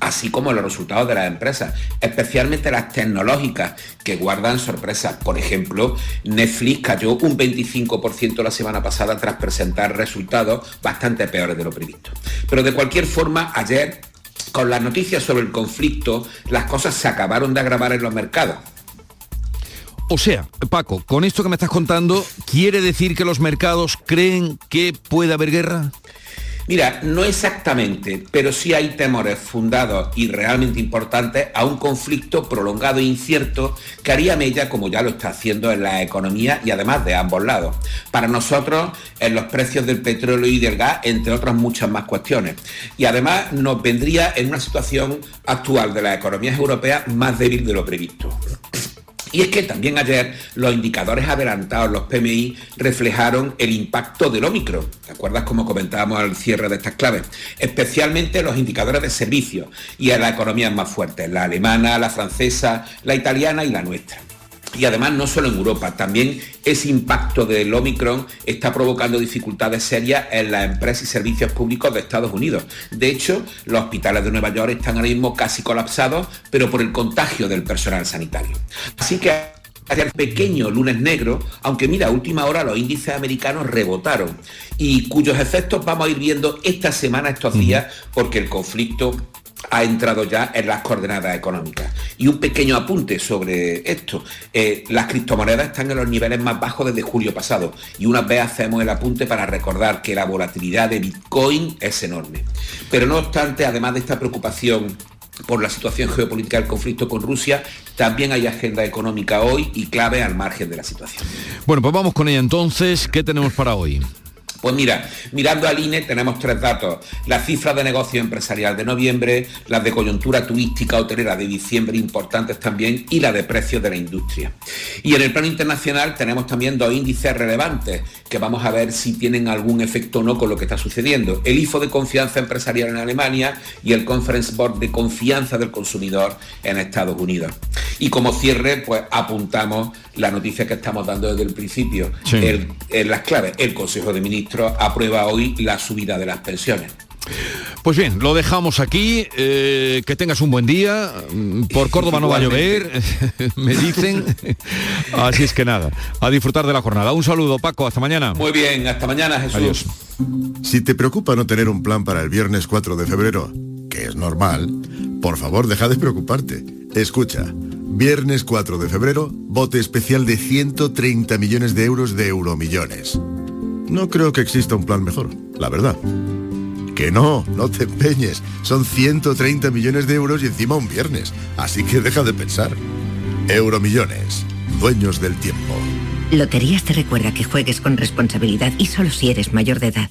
así como los resultados de las empresas, especialmente las tecnológicas que guardan sorpresas. Por ejemplo, Netflix cayó un 25% la semana pasada tras presentar resultados bastante peores de lo previsto. Pero de cualquier forma, ayer, con las noticias sobre el conflicto, las cosas se acabaron de agravar en los mercados. O sea, Paco, con esto que me estás contando, ¿quiere decir que los mercados creen que puede haber guerra? Mira, no exactamente, pero sí hay temores fundados y realmente importantes a un conflicto prolongado e incierto que haría mella como ya lo está haciendo en la economía y además de ambos lados. Para nosotros, en los precios del petróleo y del gas, entre otras muchas más cuestiones. Y además nos vendría en una situación actual de las economías europeas más débil de lo previsto. Y es que también ayer los indicadores adelantados, los PMI, reflejaron el impacto del Omicron. ¿Te acuerdas como comentábamos al cierre de estas claves? Especialmente los indicadores de servicios y a las economías más fuertes, la alemana, la francesa, la italiana y la nuestra. Y además no solo en Europa, también ese impacto del Omicron está provocando dificultades serias en las empresas y servicios públicos de Estados Unidos. De hecho, los hospitales de Nueva York están ahora mismo casi colapsados, pero por el contagio del personal sanitario. Así que el pequeño lunes negro, aunque mira, a última hora los índices americanos rebotaron y cuyos efectos vamos a ir viendo esta semana, estos días, porque el conflicto ha entrado ya en las coordenadas económicas. Y un pequeño apunte sobre esto. Eh, las criptomonedas están en los niveles más bajos desde julio pasado y una vez hacemos el apunte para recordar que la volatilidad de Bitcoin es enorme. Pero no obstante, además de esta preocupación por la situación geopolítica del conflicto con Rusia, también hay agenda económica hoy y clave al margen de la situación. Bueno, pues vamos con ella entonces. ¿Qué tenemos para hoy? Pues mira, mirando al INE tenemos tres datos. Las cifras de negocio empresarial de noviembre, las de coyuntura turística hotelera de diciembre importantes también y la de precios de la industria. Y en el plano internacional tenemos también dos índices relevantes que vamos a ver si tienen algún efecto o no con lo que está sucediendo. El IFO de confianza empresarial en Alemania y el Conference Board de confianza del consumidor en Estados Unidos. Y como cierre, pues apuntamos la noticia que estamos dando desde el principio, Sí. el- las claves. El Consejo de Ministros aprueba hoy la subida de las pensiones. Pues bien, lo dejamos aquí. eh, que tengas un buen día. Por Córdoba no va a llover, [LAUGHS] me dicen. Así es que nada, a disfrutar de la jornada. Un saludo, Paco. Hasta mañana. Muy bien, hasta mañana, Jesús. Adiós. Si te preocupa no tener un plan para el viernes 4 de febrero, que es normal, por favor deja de preocuparte. Escucha, viernes 4 de febrero, bote especial de 130 millones de euros de euromillones. No creo que exista un plan mejor, la verdad. Que no, no te empeñes. Son 130 millones de euros y encima un viernes. Así que deja de pensar. Euromillones, dueños del tiempo. Loterías te recuerda que juegues con responsabilidad y solo si eres mayor de edad.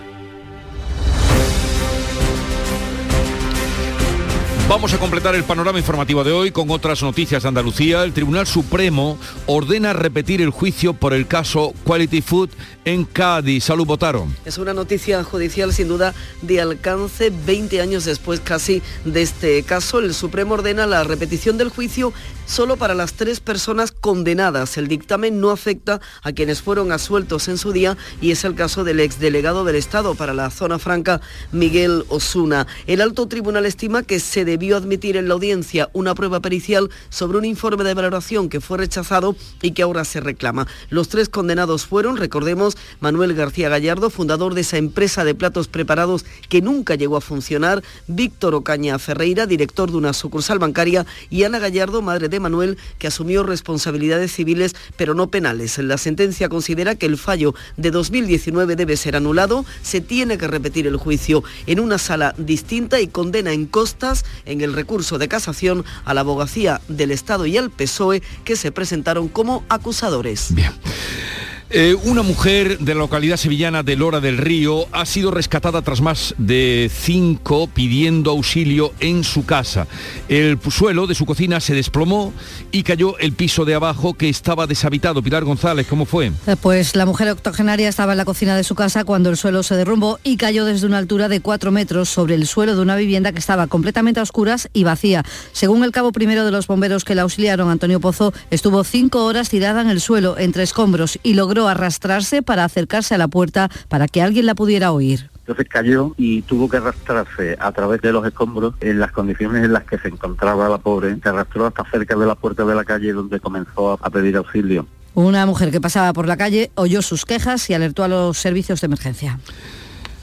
Vamos a completar el panorama informativo de hoy con otras noticias de Andalucía. El Tribunal Supremo ordena repetir el juicio por el caso Quality Food en Cádiz. Salud, votaron. Es una noticia judicial sin duda de alcance 20 años después casi de este caso. El Supremo ordena la repetición del juicio solo para las tres personas condenadas. El dictamen no afecta a quienes fueron asueltos en su día y es el caso del exdelegado del Estado para la zona franca, Miguel Osuna. El alto tribunal estima que se debió admitir en la audiencia una prueba pericial sobre un informe de valoración que fue rechazado y que ahora se reclama. Los tres condenados fueron, recordemos, Manuel García Gallardo, fundador de esa empresa de platos preparados que nunca llegó a funcionar, Víctor Ocaña Ferreira, director de una sucursal bancaria, y Ana Gallardo, madre de Manuel, que asumió responsabilidades civiles pero no penales. La sentencia considera que el fallo de 2019 debe ser anulado, se tiene que repetir el juicio en una sala distinta y condena en costas en el recurso de casación a la abogacía del Estado y al PSOE que se presentaron como acusadores. Eh, una mujer de la localidad sevillana de Lora del Río ha sido rescatada tras más de cinco pidiendo auxilio en su casa. El suelo de su cocina se desplomó y cayó el piso de abajo que estaba deshabitado. Pilar González, ¿cómo fue? Eh, Pues la mujer octogenaria estaba en la cocina de su casa cuando el suelo se derrumbó y cayó desde una altura de cuatro metros sobre el suelo de una vivienda que estaba completamente a oscuras y vacía. Según el cabo primero de los bomberos que la auxiliaron, Antonio Pozo, estuvo cinco horas tirada en el suelo entre escombros y logró arrastrarse para acercarse a la puerta para que alguien la pudiera oír. Entonces cayó y tuvo que arrastrarse a través de los escombros en las condiciones en las que se encontraba la pobre. Se arrastró hasta cerca de la puerta de la calle donde comenzó a pedir auxilio. Una mujer que pasaba por la calle oyó sus quejas y alertó a los servicios de emergencia.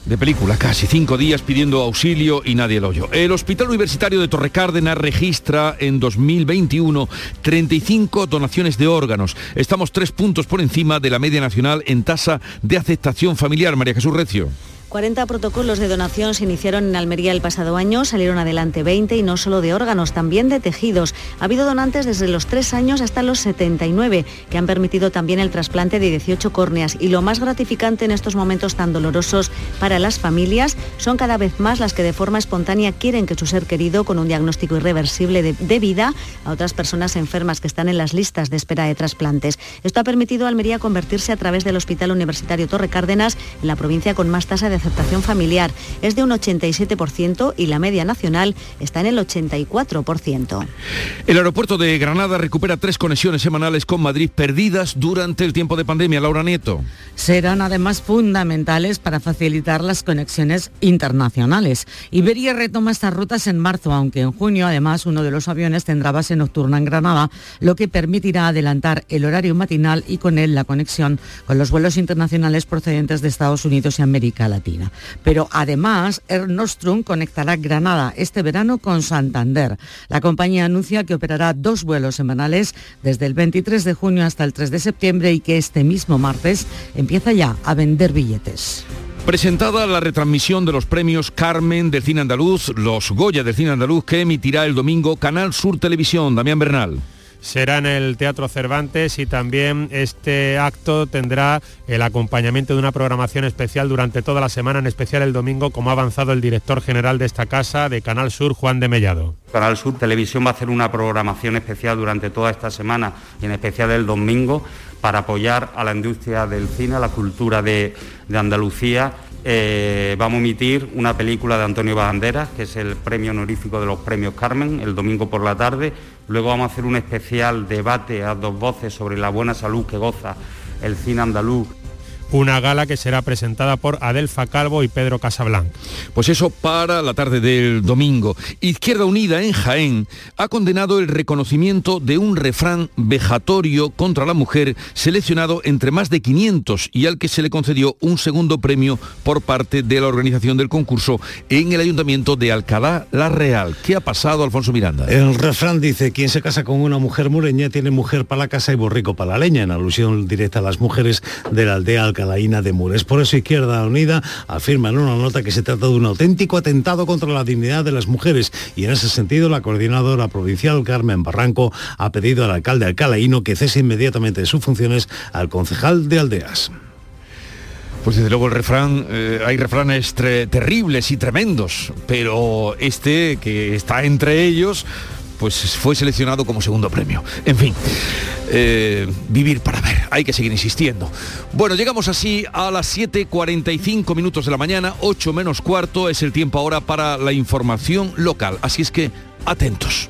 De película, casi cinco días pidiendo auxilio y nadie lo oyó. El Hospital Universitario de Torrecárdenas registra en 2021 35 donaciones de órganos. Estamos tres puntos por encima de la media nacional en tasa de aceptación familiar. María Jesús Recio. 40 protocolos de donación se iniciaron en Almería el pasado año, salieron adelante 20 y no solo de órganos, también de tejidos. Ha habido donantes desde los 3 años hasta los 79, que han permitido también el trasplante de 18 córneas. Y lo más gratificante en estos momentos tan dolorosos para las familias son cada vez más las que de forma espontánea quieren que su ser querido, con un diagnóstico irreversible de, de vida, a otras personas enfermas que están en las listas de espera de trasplantes. Esto ha permitido a Almería convertirse a través del Hospital Universitario Torre Cárdenas en la provincia con más tasa de aceptación familiar. Es de un 87% y la media nacional está en el 84%. El aeropuerto de Granada recupera tres conexiones semanales con Madrid perdidas durante el tiempo de pandemia. Laura Nieto. serán además fundamentales para facilitar las conexiones internacionales. Iberia retoma estas rutas en marzo, aunque en junio además uno de los aviones tendrá base nocturna en Granada, lo que permitirá adelantar el horario matinal y con él la conexión con los vuelos internacionales procedentes de Estados Unidos y América Latina. Pero además, Air Nostrum conectará Granada este verano con Santander. La compañía anuncia que operará dos vuelos semanales desde el 23 de junio hasta el 3 de septiembre y que este mismo martes empieza ya a vender billetes. Presentada la retransmisión de los premios Carmen del Cine Andaluz, los Goya del Cine Andaluz, que emitirá el domingo Canal Sur Televisión. Damián Bernal será en el Teatro Cervantes y también este acto tendrá el acompañamiento de una programación especial durante toda la semana, en especial el domingo, como ha avanzado el director general de esta casa de Canal Sur, Juan de Mellado. Canal Sur Televisión va a hacer una programación especial durante toda esta semana y en especial el domingo para apoyar a la industria del cine, a la cultura de, Andalucía. Eh, vamos a emitir una película de Antonio Banderas, que es el premio honorífico de los premios Carmen, el domingo por la tarde. Luego vamos a hacer un especial debate a dos voces sobre la buena salud que goza el cine andaluz una gala que será presentada por Adelfa Calvo y Pedro Casablanc. Pues eso para la tarde del domingo. Izquierda Unida en Jaén ha condenado el reconocimiento de un refrán vejatorio contra la mujer seleccionado entre más de 500 y al que se le concedió un segundo premio por parte de la organización del concurso en el Ayuntamiento de Alcalá La Real. ¿Qué ha pasado, Alfonso Miranda? El refrán dice, quien se casa con una mujer mureña tiene mujer para la casa y borrico para la leña, en alusión directa a las mujeres de la aldea Alcalá Calaína de Mures. Por eso Izquierda Unida afirma en una nota que se trata de un auténtico atentado contra la dignidad de las mujeres y en ese sentido la coordinadora provincial Carmen Barranco ha pedido al alcalde alcalaíno que cese inmediatamente de sus funciones al concejal de Aldeas. Pues desde luego el refrán, eh, hay refranes terribles y tremendos, pero este que está entre ellos, pues fue seleccionado como segundo premio. En fin, eh, vivir para ver, hay que seguir insistiendo. Bueno, llegamos así a las 7.45 minutos de la mañana, 8 menos cuarto es el tiempo ahora para la información local, así es que atentos.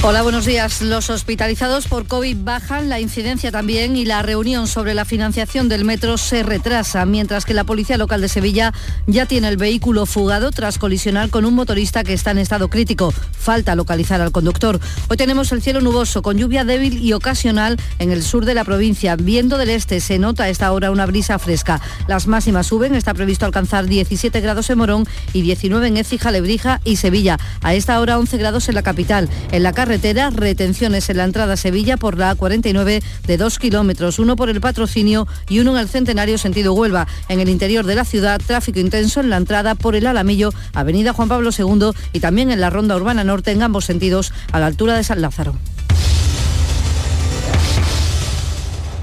Hola, buenos días. Los hospitalizados por COVID bajan, la incidencia también y la reunión sobre la financiación del metro se retrasa, mientras que la Policía Local de Sevilla ya tiene el vehículo fugado tras colisionar con un motorista que está en estado crítico. Falta localizar al conductor. Hoy tenemos el cielo nuboso con lluvia débil y ocasional en el sur de la provincia. Viendo del este se nota a esta hora una brisa fresca. Las máximas suben, está previsto alcanzar 17 grados en Morón y 19 en Écija, Lebrija y Sevilla. A esta hora 11 grados en la capital. En la carretera, retenciones en la entrada a Sevilla por la A49 de 2 kilómetros, uno por el patrocinio y uno en el centenario sentido Huelva. En el interior de la ciudad, tráfico intenso en la entrada por el Alamillo, Avenida Juan Pablo II y también en la Ronda Urbana Norte en ambos sentidos a la altura de San Lázaro.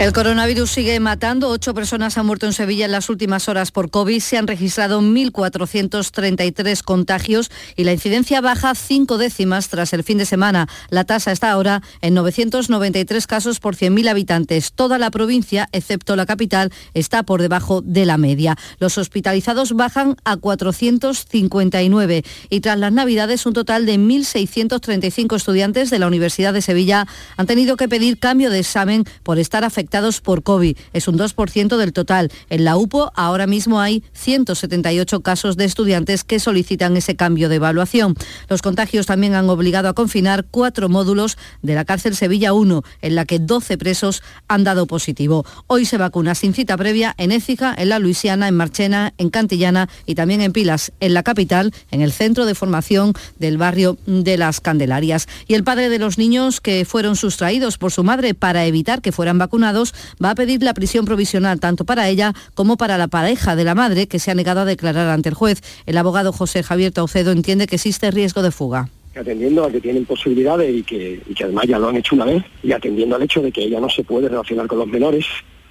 El coronavirus sigue matando. Ocho personas han muerto en Sevilla en las últimas horas por COVID. Se han registrado 1.433 contagios y la incidencia baja cinco décimas tras el fin de semana. La tasa está ahora en 993 casos por 100.000 habitantes. Toda la provincia, excepto la capital, está por debajo de la media. Los hospitalizados bajan a 459 y tras las Navidades un total de 1.635 estudiantes de la Universidad de Sevilla han tenido que pedir cambio de examen por estar afectados por COVID. Es un 2% del total. En la UPO ahora mismo hay 178 casos de estudiantes que solicitan ese cambio de evaluación. Los contagios también han obligado a confinar cuatro módulos de la cárcel Sevilla 1, en la que 12 presos han dado positivo. Hoy se vacuna sin cita previa en Écija, en la Luisiana, en Marchena, en Cantillana y también en Pilas, en la capital, en el centro de formación del barrio de las Candelarias. Y el padre de los niños que fueron sustraídos por su madre para evitar que fueran vacunados va a pedir la prisión provisional tanto para ella como para la pareja de la madre que se ha negado a declarar ante el juez. El abogado José Javier Taucedo entiende que existe riesgo de fuga atendiendo a que tienen posibilidades y que, además ya lo han hecho una vez, y atendiendo al hecho de que ella no se puede relacionar con los menores,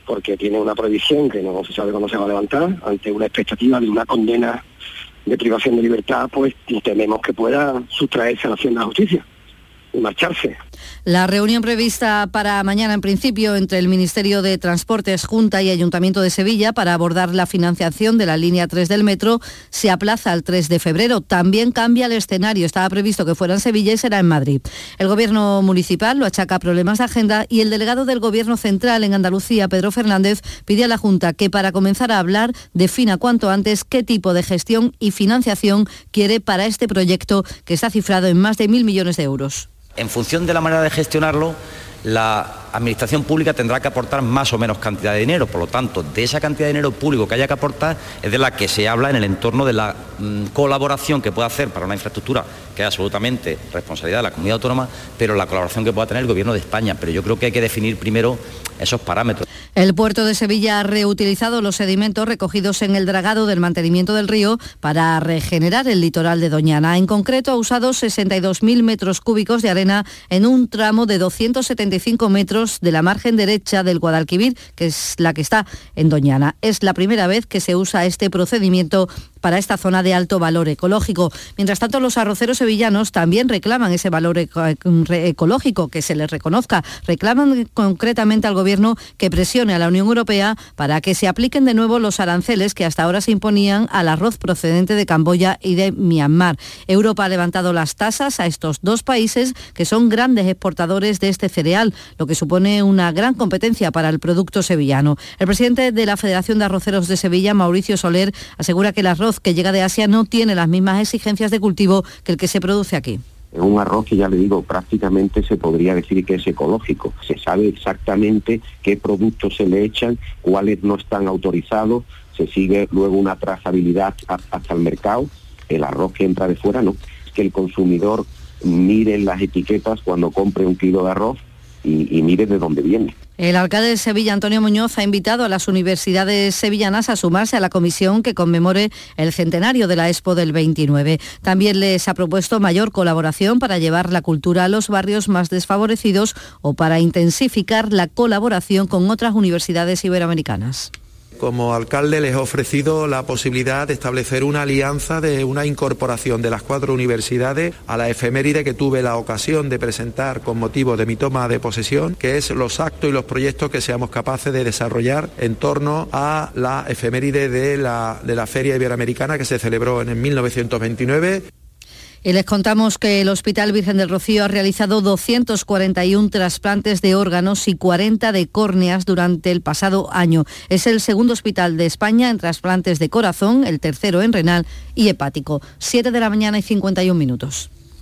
porque tiene una prohibición que no se sabe cuándo se va a levantar, ante una expectativa de una condena de privación de libertad, pues tememos que pueda sustraerse a la acción de la justicia y marcharse. La reunión prevista para mañana en principio entre el Ministerio de Transportes, Junta y Ayuntamiento de Sevilla para abordar la financiación de la línea 3 del metro se aplaza al 3 de febrero. También cambia el escenario. Estaba previsto que fuera en Sevilla y será en Madrid. El gobierno municipal lo achaca a problemas de agenda y el delegado del gobierno central en Andalucía, Pedro Fernández, pide a la Junta que para comenzar a hablar defina cuanto antes qué tipo de gestión y financiación quiere para este proyecto que está cifrado en más de mil millones de euros. En función de la manera de gestionarlo, la administración pública tendrá que aportar más o menos cantidad de dinero. Por lo tanto, de esa cantidad de dinero público que haya que aportar es de la que se habla en el entorno de la mm, colaboración que pueda hacer para una infraestructura que es absolutamente responsabilidad de la comunidad autónoma, pero la colaboración que pueda tener el Gobierno de España. Pero yo creo que hay que definir primero esos parámetros. El puerto de Sevilla ha reutilizado los sedimentos recogidos en el dragado del mantenimiento del río para regenerar el litoral de Doñana. En concreto, ha usado 62.000 metros cúbicos de arena en un tramo de 275 metros de la margen derecha del Guadalquivir, que es la que está en Doñana. Es la primera vez que se usa este procedimiento para esta zona de alto valor ecológico. Mientras tanto, los arroceros sevillanos también reclaman ese valor ecológico, que se les reconozca. Reclaman concretamente al Gobierno que presione a la Unión Europea para que se apliquen de nuevo los aranceles que hasta ahora se imponían al arroz procedente de Camboya y de Myanmar. Europa ha levantado las tasas a estos dos países que son grandes exportadores de este cereal, lo que supone una gran competencia para el producto sevillano. El presidente de la Federación de Arroceros de Sevilla, Mauricio Soler, asegura que el arroz que llega de Asia no tiene las mismas exigencias de cultivo que el que se produce aquí. Es un arroz que ya le digo, prácticamente se podría decir que es ecológico. Se sabe exactamente qué productos se le echan, cuáles no están autorizados, se sigue luego una trazabilidad hasta el mercado. El arroz que entra de fuera no. Que el consumidor mire las etiquetas cuando compre un kilo de arroz y, mire de dónde viene. El alcalde de Sevilla, Antonio Muñoz, ha invitado a las universidades sevillanas a sumarse a la comisión que conmemore el centenario de la Expo del 29. También les ha propuesto mayor colaboración para llevar la cultura a los barrios más desfavorecidos o para intensificar la colaboración con otras universidades iberoamericanas. Como alcalde les he ofrecido la posibilidad de establecer una alianza de una incorporación de las cuatro universidades a la efeméride que tuve la ocasión de presentar con motivo de mi toma de posesión, que es los actos y los proyectos que seamos capaces de desarrollar en torno a la efeméride de la, de la Feria Iberoamericana que se celebró en el 1929. Y les contamos que el Hospital Virgen del Rocío ha realizado 241 trasplantes de órganos y 40 de córneas durante el pasado año. Es el segundo hospital de España en trasplantes de corazón, el tercero en renal y hepático. 7 de la mañana y 51 minutos.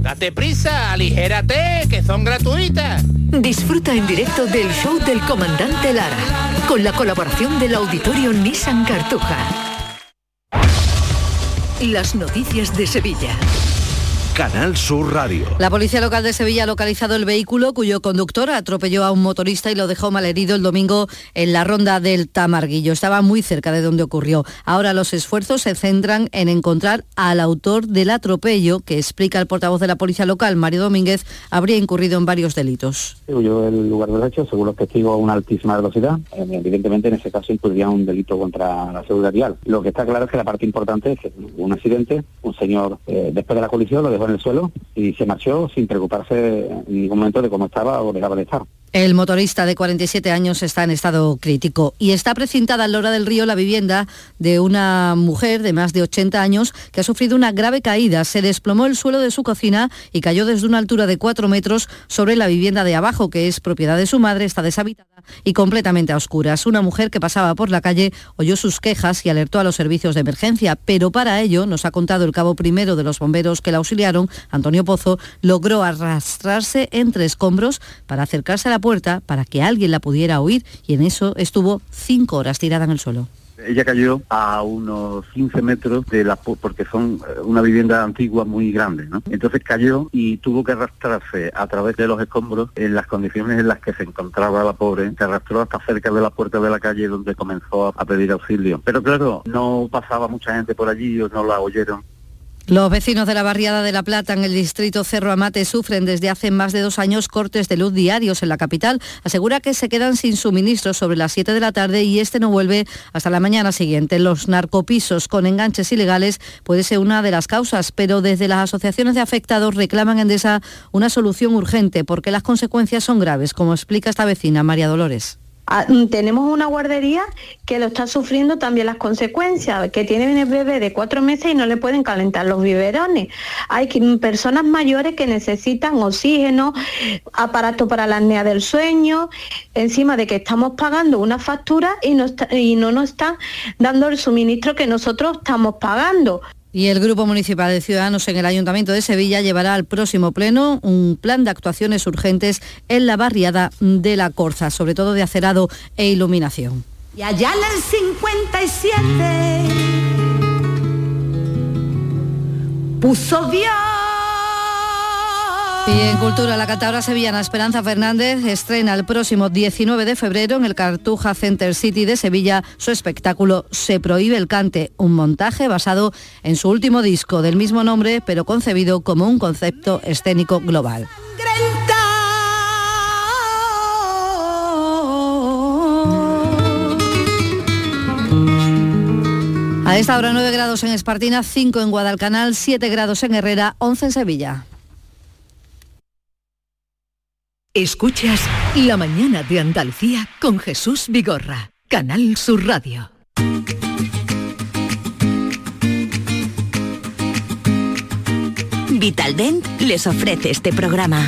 Date prisa, aligérate, que son gratuitas. Disfruta en directo del show del comandante Lara, con la colaboración del auditorio Nissan Cartuja. Las noticias de Sevilla. Canal Sur Radio. La policía local de Sevilla ha localizado el vehículo cuyo conductor atropelló a un motorista y lo dejó malherido el domingo en la ronda del Tamarguillo. Estaba muy cerca de donde ocurrió. Ahora los esfuerzos se centran en encontrar al autor del atropello, que explica el portavoz de la policía local, Mario Domínguez, habría incurrido en varios delitos. Huyó el lugar del hecho, según los testigos, a una altísima velocidad. Eh, Evidentemente, en ese caso incurría un delito contra la seguridad vial. Lo que está claro es que la parte importante es que hubo un accidente, un señor, eh, después de la colisión, lo dejó en el suelo y se marchó sin preocuparse en ningún momento de cómo estaba o de la estar. El motorista de 47 años está en estado crítico y está precintada en Lora del Río la vivienda de una mujer de más de 80 años que ha sufrido una grave caída. Se desplomó el suelo de su cocina y cayó desde una altura de 4 metros sobre la vivienda de abajo, que es propiedad de su madre, está deshabitada y completamente a oscuras. Una mujer que pasaba por la calle oyó sus quejas y alertó a los servicios de emergencia, pero para ello, nos ha contado el cabo primero de los bomberos que la auxiliaron, Antonio Pozo, logró arrastrarse entre escombros para acercarse a la puerta para que alguien la pudiera oír y en eso estuvo cinco horas tirada en el suelo. Ella cayó a unos 15 metros de la porque son eh, una vivienda antigua muy grande, ¿no? Entonces cayó y tuvo que arrastrarse a través de los escombros en las condiciones en las que se encontraba la pobre. Se arrastró hasta cerca de la puerta de la calle donde comenzó a pedir auxilio. Pero claro, no pasaba mucha gente por allí no la oyeron. Los vecinos de la barriada de La Plata en el distrito Cerro Amate sufren desde hace más de dos años cortes de luz diarios en la capital. Asegura que se quedan sin suministro sobre las 7 de la tarde y este no vuelve hasta la mañana siguiente. Los narcopisos con enganches ilegales puede ser una de las causas, pero desde las asociaciones de afectados reclaman en esa una solución urgente porque las consecuencias son graves, como explica esta vecina María Dolores. Ah, mm, tenemos una guardería que lo está sufriendo también las consecuencias, que tiene un bebé de cuatro meses y no le pueden calentar los biberones. Hay personas mayores que necesitan oxígeno, aparato para la apnea del sueño, encima de que estamos pagando una factura y no, y no nos están dando el suministro que nosotros estamos pagando. Y el Grupo Municipal de Ciudadanos en el Ayuntamiento de Sevilla llevará al próximo pleno un plan de actuaciones urgentes en la barriada de la Corza, sobre todo de acerado e iluminación. Y allá en el 57 puso Dios y en Cultura, la cantadora sevillana Esperanza Fernández estrena el próximo 19 de febrero en el Cartuja Center City de Sevilla su espectáculo Se prohíbe el cante, un montaje basado en su último disco del mismo nombre, pero concebido como un concepto escénico global. A esta hora 9 grados en Espartina, 5 en Guadalcanal, 7 grados en Herrera, 11 en Sevilla. Escuchas La mañana de Andalucía con Jesús Vigorra, Canal Sur Radio. Vitaldent les ofrece este programa.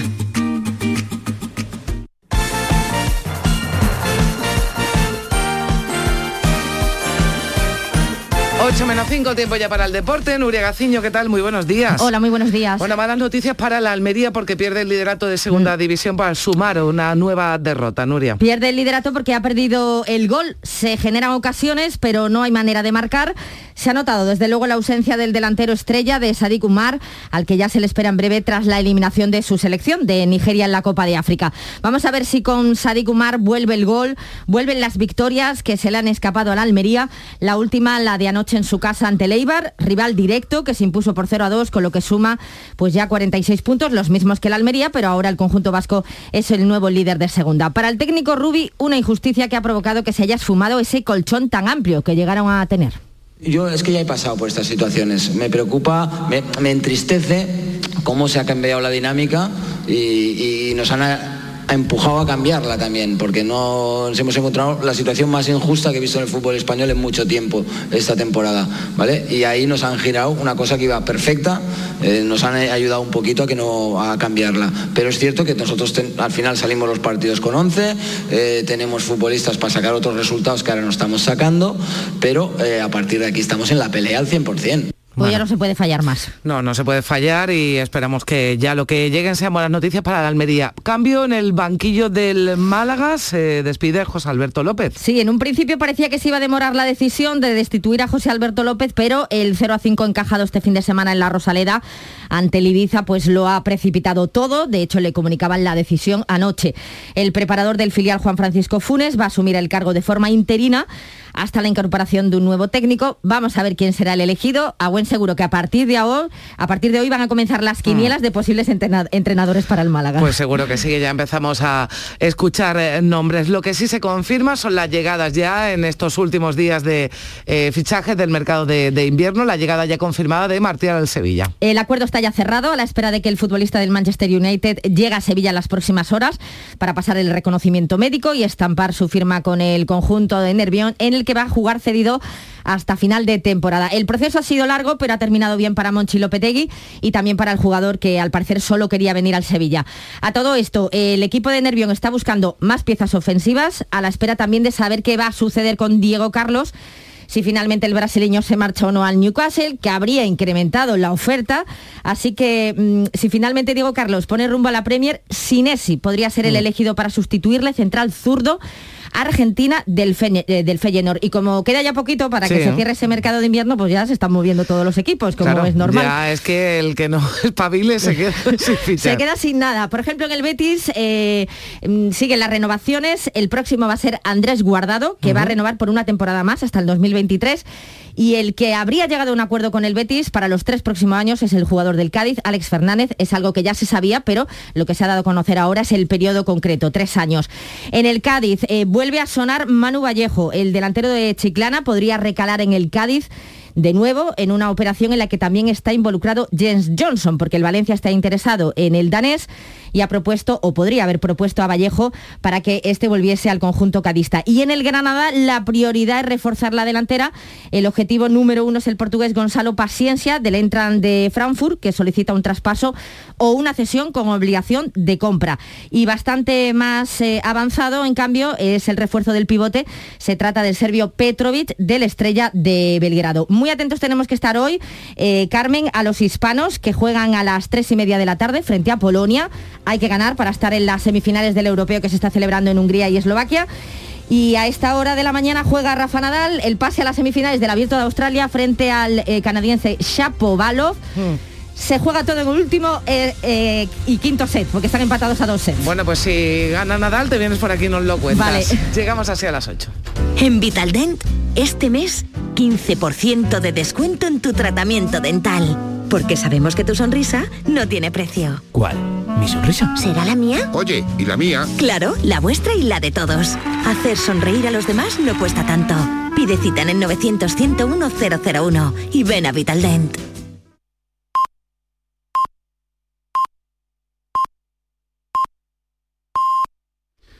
8 menos 5, tiempo ya para el deporte. Nuria Gaciño, ¿qué tal? Muy buenos días. Hola, muy buenos días. Bueno, malas noticias para la Almería porque pierde el liderato de segunda mm. división para sumar una nueva derrota, Nuria. Pierde el liderato porque ha perdido el gol. Se generan ocasiones, pero no hay manera de marcar. Se ha notado desde luego la ausencia del delantero estrella de Sadik Umar, al que ya se le espera en breve tras la eliminación de su selección de Nigeria en la Copa de África. Vamos a ver si con Sadik Umar vuelve el gol, vuelven las victorias que se le han escapado a la Almería. La última, la de anoche en su casa ante el rival directo que se impuso por 0 a 2, con lo que suma pues ya 46 puntos, los mismos que la Almería, pero ahora el conjunto vasco es el nuevo líder de segunda. Para el técnico Rubi, una injusticia que ha provocado que se haya esfumado ese colchón tan amplio que llegaron a tener. Yo es que ya he pasado por estas situaciones. Me preocupa, me, entristece cómo se ha cambiado la dinámica y nos han ha empujado a cambiarla también, porque no nos hemos encontrado la situación más injusta que he visto en el fútbol español en mucho tiempo esta temporada, ¿vale? Y ahí nos han girado una cosa que iba perfecta, eh, nos han ayudado un poquito a que no a cambiarla. Pero es cierto que nosotros al final salimos los partidos con 11, eh, tenemos futbolistas para sacar otros resultados que ahora no estamos sacando, pero eh, a partir de aquí estamos en la pelea al 100%. Pues ya no se puede fallar más. No, no se puede fallar y esperamos que ya lo que lleguen sean buenas noticias para la Almería. Cambio en el banquillo del Málaga, se despide José Alberto López. Sí, en un principio parecía que se iba a demorar la decisión de destituir a José Alberto López, pero el 0 a 5 encajado este fin de semana en la Rosaleda ante el Ibiza pues lo ha precipitado todo, de hecho le comunicaban la decisión anoche. El preparador del filial Juan Francisco Funes va a asumir el cargo de forma interina hasta la incorporación de un nuevo técnico. Vamos a ver quién será el elegido. A buen seguro que a partir de hoy, a partir de hoy van a comenzar las quinielas de posibles entrenadores para el Málaga. Pues seguro que sí, ya empezamos a escuchar eh, nombres. Lo que sí se confirma son las llegadas ya en estos últimos días de eh, fichajes del mercado de, invierno, la llegada ya confirmada de Martial al Sevilla. El acuerdo está ya cerrado a la espera de que el futbolista del Manchester United llegue a Sevilla en las próximas horas para pasar el reconocimiento médico y estampar su firma con el conjunto de Nervión en el que va a jugar cedido hasta final de temporada. El proceso ha sido largo, pero ha terminado bien para Monchi Lopetegui y también para el jugador que al parecer solo quería venir al Sevilla. A todo esto, el equipo de Nervión está buscando más piezas ofensivas, a la espera también de saber qué va a suceder con Diego Carlos si finalmente el brasileño se marcha o no al Newcastle, que habría incrementado la oferta. Así que mm, si finalmente Diego Carlos pone rumbo a la Premier, Sinesi podría ser el mm. elegido para sustituirle, central zurdo Argentina del, eh, del Feyenoord. Y como queda ya poquito para que se cierre ese mercado de invierno, pues ya se están moviendo todos los equipos, como es normal. Ya es que el que no [LAUGHS] espabile se queda [LAUGHS] sin Se queda sin nada. Por ejemplo, en el Betis eh, mm, siguen las renovaciones. El próximo va a ser Andrés Guardado, que va a renovar por una temporada más hasta el 2023 y el que habría llegado a un acuerdo con el Betis para los tres próximos años es el jugador del Cádiz, Alex Fernández. Es algo que ya se sabía, pero lo que se ha dado a conocer ahora es el periodo concreto, tres años. En el Cádiz eh, vuelve a sonar Manu Vallejo, el delantero de Chiclana, podría recalar en el Cádiz de nuevo en una operación en la que también está involucrado James Johnson, porque el Valencia está interesado en el danés y ha propuesto, o podría haber propuesto a Vallejo para que este volviese al conjunto cadista. Y en el Granada la prioridad es reforzar la delantera. El objetivo número uno es el portugués Gonzalo Paciencia del Entran de Frankfurt, que solicita un traspaso o una cesión con obligación de compra. Y bastante más eh, avanzado, en cambio, es el refuerzo del pivote. Se trata del serbio Petrovic del Estrella de Belgrado. Muy atentos tenemos que estar hoy, eh, Carmen, a los hispanos que juegan a las tres y media de la tarde frente a Polonia hay que ganar para estar en las semifinales del europeo que se está celebrando en Hungría y Eslovaquia. Y a esta hora de la mañana juega Rafa Nadal el pase a las semifinales del Abierto de Australia frente al eh, canadiense Shapovalov. Hmm. Se juega todo en el último eh, eh, y quinto set, porque están empatados a dos sets. Bueno, pues si gana Nadal, te vienes por aquí y nos lo cuentas. Vale. [LAUGHS] Llegamos así a las 8. En Vitaldent, este mes, 15% de descuento en tu tratamiento dental. Porque sabemos que tu sonrisa no tiene precio. ¿Cuál? ¿Mi sonrisa? ¿Será la mía? Oye, ¿y la mía? Claro, la vuestra y la de todos. Hacer sonreír a los demás no cuesta tanto. Pide cita en el 900 101 001 y ven a Vitaldent.